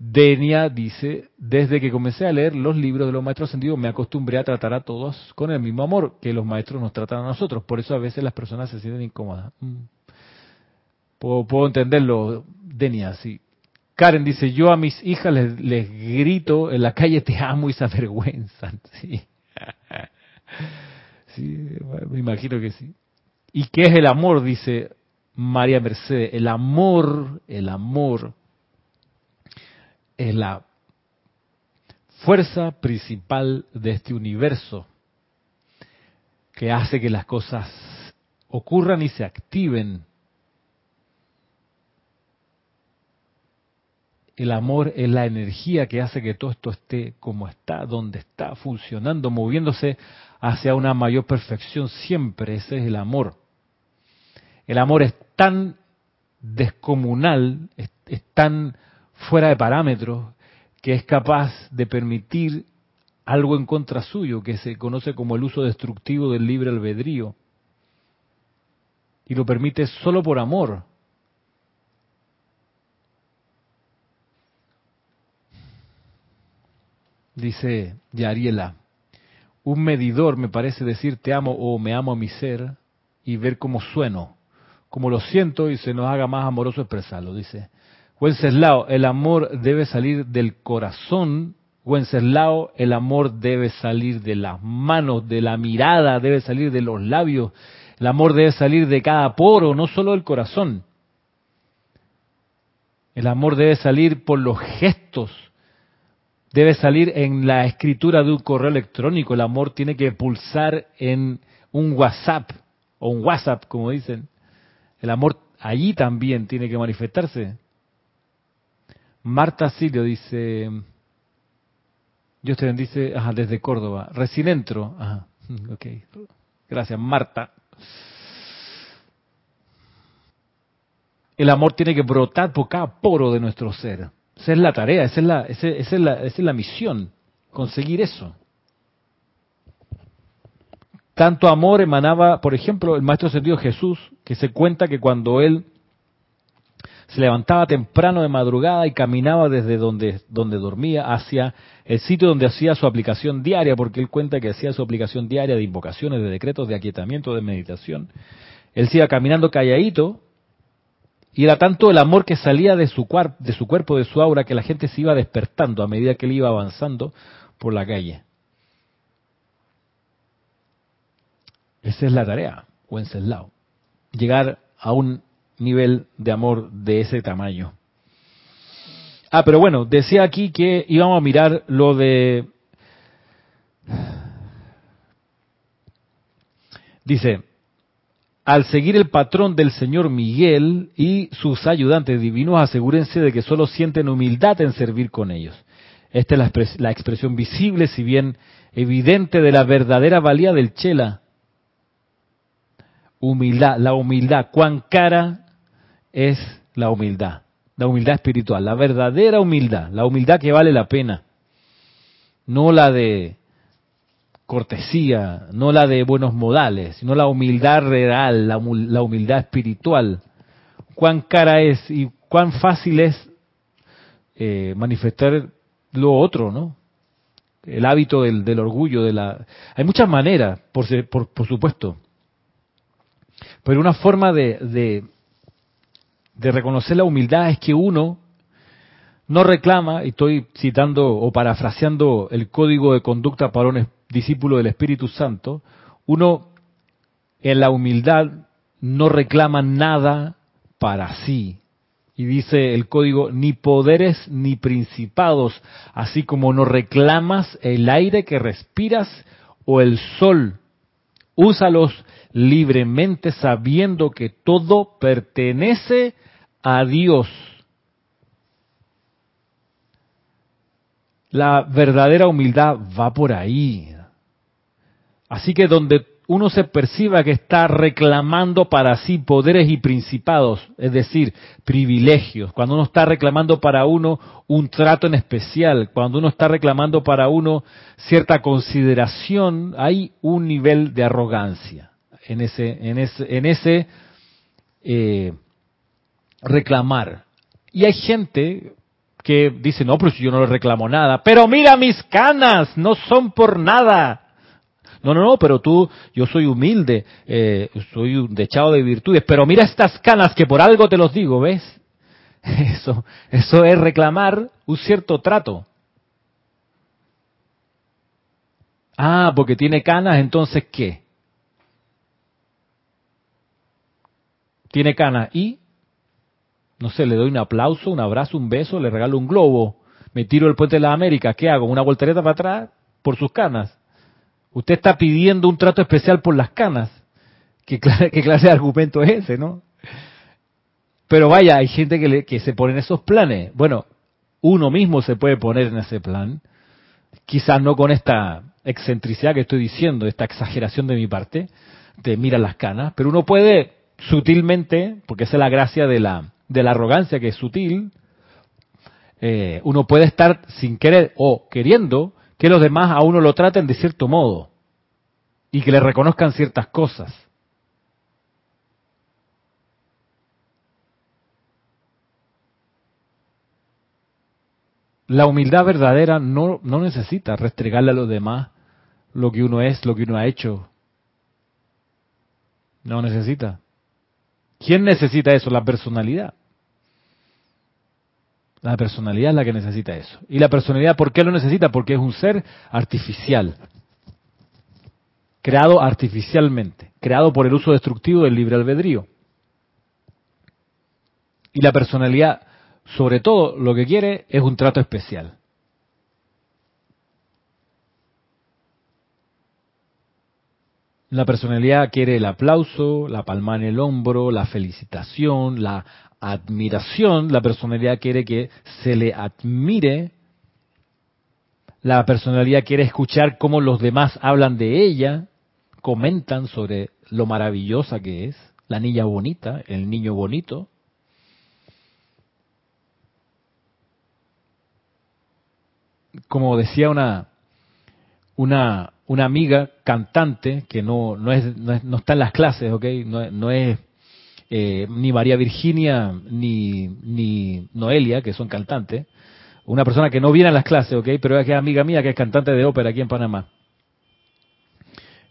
Denia dice, desde que comencé a leer los libros de los maestros ascendidos me acostumbré a tratar a todos con el mismo amor que los maestros nos tratan a nosotros. Por eso a veces las personas se sienten incómodas. Mm. Puedo, entenderlo, Denia, sí. Karen dice, yo a mis hijas les, les, grito en la calle te amo y se avergüenzan. Sí. sí, me imagino que sí. ¿Y qué es el amor? Dice María Mercedes. El amor, el amor es la fuerza principal de este universo que hace que las cosas ocurran y se activen. El amor es la energía que hace que todo esto esté como está, donde está, funcionando, moviéndose hacia una mayor perfección siempre. Ese es el amor. El amor es tan descomunal, es, es tan fuera de parámetros, que es capaz de permitir algo en contra suyo, que se conoce como el uso destructivo del libre albedrío. Y lo permite solo por amor. Dice Yariela, un medidor me parece decir te amo o me amo a mi ser y ver cómo sueno, cómo lo siento y se nos haga más amoroso expresarlo. Dice, Wenceslao, el amor debe salir del corazón. Wenceslao, el amor debe salir de las manos, de la mirada, debe salir de los labios. El amor debe salir de cada poro, no solo del corazón. El amor debe salir por los gestos. Debe salir en la escritura de un correo electrónico. El amor tiene que pulsar en un WhatsApp o un WhatsApp, como dicen. El amor allí también tiene que manifestarse. Marta Silio dice, Dios te bendice, ajá, desde Córdoba. Recién entro. Ajá, ok. Gracias, Marta. El amor tiene que brotar por cada poro de nuestro ser. Esa es la tarea, esa es la, esa es la, esa es la misión, conseguir eso. Tanto amor emanaba, por ejemplo, el Maestro Sentido Jesús, que se cuenta que cuando él se levantaba temprano de madrugada y caminaba desde donde, donde dormía hacia el sitio donde hacía su aplicación diaria, porque él cuenta que hacía su aplicación diaria de invocaciones, de decretos, de aquietamiento, de meditación. Él se iba caminando calladito y era tanto el amor que salía de su, de su cuerpo, de su aura, que la gente se iba despertando a medida que él iba avanzando por la calle. Esa es la tarea, Wenceslao. Llegar a un nivel de amor de ese tamaño. Ah, pero bueno, decía aquí que íbamos a mirar lo de... Dice, al seguir el patrón del señor Miguel y sus ayudantes divinos, asegúrense de que solo sienten humildad en servir con ellos. Esta es la, la expresión visible, si bien evidente, de la verdadera valía del Chela. Humildad, la humildad, cuán cara es la humildad, la humildad espiritual, la verdadera humildad, la humildad que vale la pena, no la de cortesía, no la de buenos modales, sino la humildad real, la, humildad espiritual. Cuán cara es y cuán fácil es eh, manifestar lo otro, ¿no? El hábito del, orgullo, de la... Hay muchas maneras, por, por, supuesto, pero una forma de reconocer la humildad es que uno no reclama, y estoy citando o parafraseando el código de conducta para un discípulo del Espíritu Santo, uno en la humildad no reclama nada para sí. Y dice el código, ni poderes ni principados, así como no reclamas el aire que respiras o el sol. Úsalos libremente sabiendo que todo pertenece a Dios. La verdadera humildad va por ahí. Así que donde uno se perciba que está reclamando para sí poderes y principados, es decir, privilegios, cuando uno está reclamando para uno un trato en especial, cuando uno está reclamando para uno cierta consideración, hay un nivel de arrogancia en ese, en ese, en ese eh, reclamar. Y hay gente que dice, no, pero yo no le reclamo nada, pero mira mis canas, no son por nada. No, no, no, pero tú, yo soy humilde, eh, soy un dechado de virtudes, pero mira estas canas que por algo te los digo, ¿ves? Eso, eso es reclamar un cierto trato. Ah, porque tiene canas, entonces ¿qué? Tiene canas y no sé, le doy un aplauso, un abrazo, un beso, le regalo un globo, me tiro el puente de la América, ¿qué hago? ¿Una voltereta para atrás? Por sus canas. Usted está pidiendo un trato especial por las canas. ¿Qué clase, de argumento es ese, no? Pero vaya, hay gente que, que se pone en esos planes. Bueno, uno mismo se puede poner en ese plan, quizás no con esta excentricidad que estoy diciendo, esta exageración de mi parte, de mira las canas, pero uno puede sutilmente, porque esa es la gracia de la, de la arrogancia que es sutil, eh, uno puede estar sin querer o queriendo que los demás a uno lo traten de cierto modo y que le reconozcan ciertas cosas. La humildad verdadera no, no necesita restregarle a los demás lo que uno es, lo que uno ha hecho. No necesita. ¿Quién necesita eso? La personalidad. La personalidad es la que necesita eso. ¿Y la personalidad por qué lo necesita? Porque es un ser artificial. Creado artificialmente. Creado por el uso destructivo del libre albedrío. Y la personalidad, sobre todo, lo que quiere es un trato especial. La personalidad quiere el aplauso, la palma en el hombro, la felicitación, la admiración. La personalidad quiere que se le admire. La personalidad quiere escuchar cómo los demás hablan de ella, comentan sobre lo maravillosa que es, la niña bonita, el niño bonito. Como decía una, una, una amiga cantante que no, no, es, no, está en las clases, ¿ok? No, no es eh, ni María Virginia ni, ni Noelia, que son cantantes. Una persona que no viene a las clases, ¿ok? Pero es amiga mía que es cantante de ópera aquí en Panamá.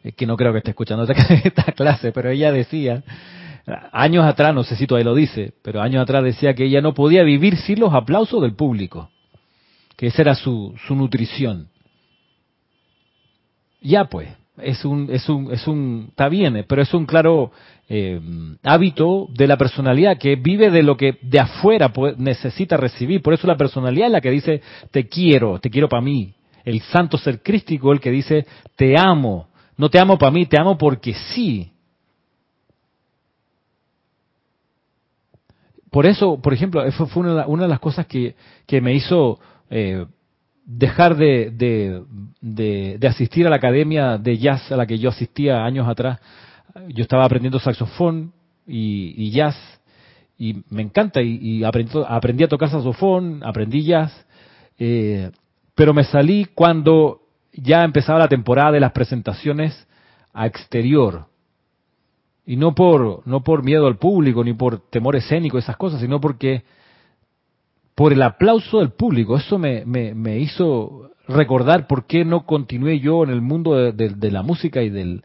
Es que no creo que esté escuchando esta clase, pero ella decía, años atrás, no sé si todavía lo dice, pero años atrás decía que ella no podía vivir sin los aplausos del público, que esa era su, su nutrición. Ya pues, es un, es un, es un, está bien, pero es un claro eh, hábito de la personalidad que vive de lo que de afuera necesita recibir. Por eso la personalidad es la que dice, te quiero, te quiero para mí. El santo ser crístico, el que dice, te amo. No te amo para mí, te amo porque sí. Por eso, por ejemplo, eso fue una, de las cosas que, que me hizo eh, dejar de, de, de, asistir a la academia de jazz a la que yo asistía años atrás. Yo estaba aprendiendo saxofón y, jazz y me encanta y, aprendí, aprendí, a tocar saxofón, aprendí jazz, eh, pero me salí cuando ya empezaba la temporada de las presentaciones a exterior. Y no por, no por miedo al público, ni por temor escénico, esas cosas, sino porque por el aplauso del público. Eso me, me, hizo recordar por qué no continué yo en el mundo de, la música y del,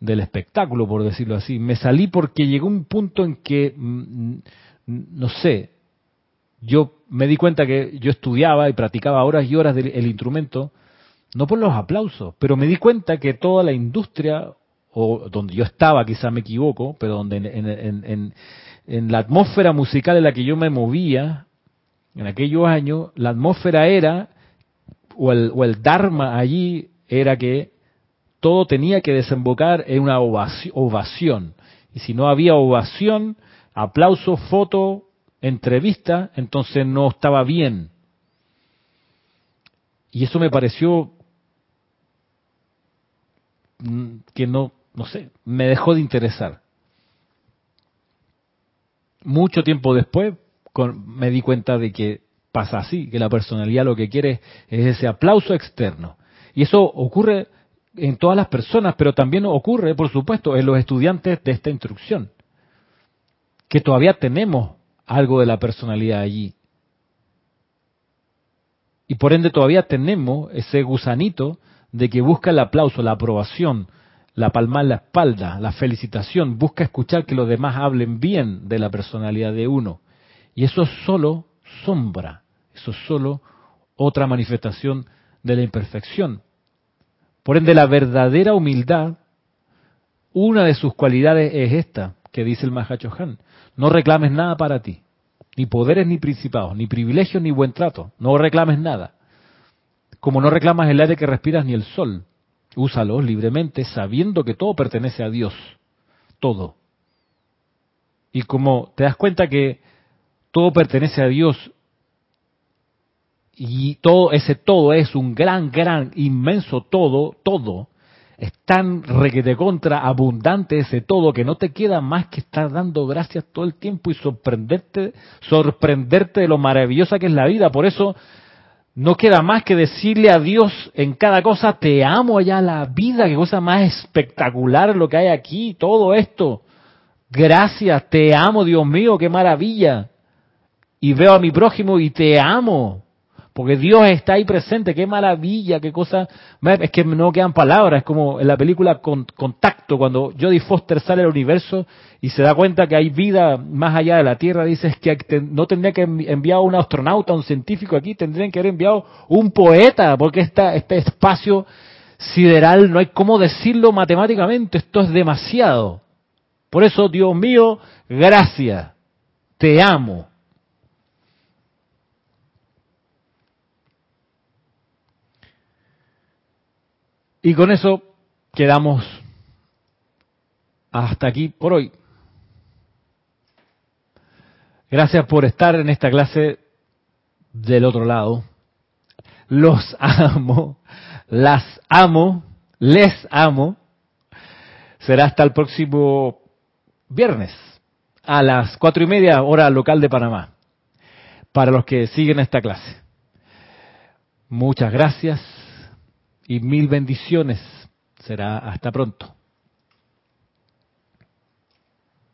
del, espectáculo, por decirlo así. Me salí porque llegó un punto en que, mm, no sé, yo me di cuenta que yo estudiaba y practicaba horas y horas del instrumento, no por los aplausos, pero me di cuenta que toda la industria, o donde yo estaba, quizá me equivoco, pero donde en, en, en la atmósfera musical en la que yo me movía, en aquellos años, la atmósfera era, o el, o el Dharma allí era que todo tenía que desembocar en una ovación. Y si no había ovación, aplauso, foto, entrevista, entonces no estaba bien. Y eso me pareció que no, no sé, me dejó de interesar. Mucho tiempo después me di cuenta de que pasa así, que la personalidad lo que quiere es ese aplauso externo. Y eso ocurre en todas las personas, pero también ocurre, por supuesto, en los estudiantes de esta instrucción, que todavía tenemos algo de la personalidad allí. Y por ende todavía tenemos ese gusanito de que busca el aplauso, la aprobación, la palma en la espalda, la felicitación, busca escuchar que los demás hablen bien de la personalidad de uno. Y eso es solo sombra, eso es solo otra manifestación de la imperfección. Por ende, la verdadera humildad, una de sus cualidades es esta, que dice el Mahacho Han. No reclames nada para ti, ni poderes ni principados, ni privilegios ni buen trato. No reclames nada. Como no reclamas el aire que respiras ni el sol, úsalos libremente sabiendo que todo pertenece a Dios. Todo. Y como te das cuenta que todo pertenece a Dios y todo ese todo es un gran, gran, inmenso todo, todo, es tan requete contra abundante ese todo que no te queda más que estar dando gracias todo el tiempo y sorprenderte, sorprenderte de lo maravillosa que es la vida. Por eso no queda más que decirle a Dios en cada cosa, te amo allá la vida, qué cosa más espectacular lo que hay aquí, todo esto. Gracias, te amo Dios mío, qué maravilla y veo a mi prójimo y te amo. Porque Dios está ahí presente, qué maravilla, qué cosa. Es que no quedan palabras, es como en la película Contacto, cuando Jodie Foster sale al universo y se da cuenta que hay vida más allá de la Tierra, dices que no tendría que enviar un astronauta, un científico aquí, tendrían que haber enviado un poeta, porque este espacio sideral no hay cómo decirlo matemáticamente, esto es demasiado. Por eso, Dios mío, gracias, te amo. Y con eso quedamos hasta aquí por hoy. Gracias por estar en esta clase del otro lado. Los amo, las amo, les amo. Será hasta el próximo viernes a las cuatro y media hora local de Panamá para los que siguen esta clase. Muchas gracias y mil bendiciones. Será hasta pronto.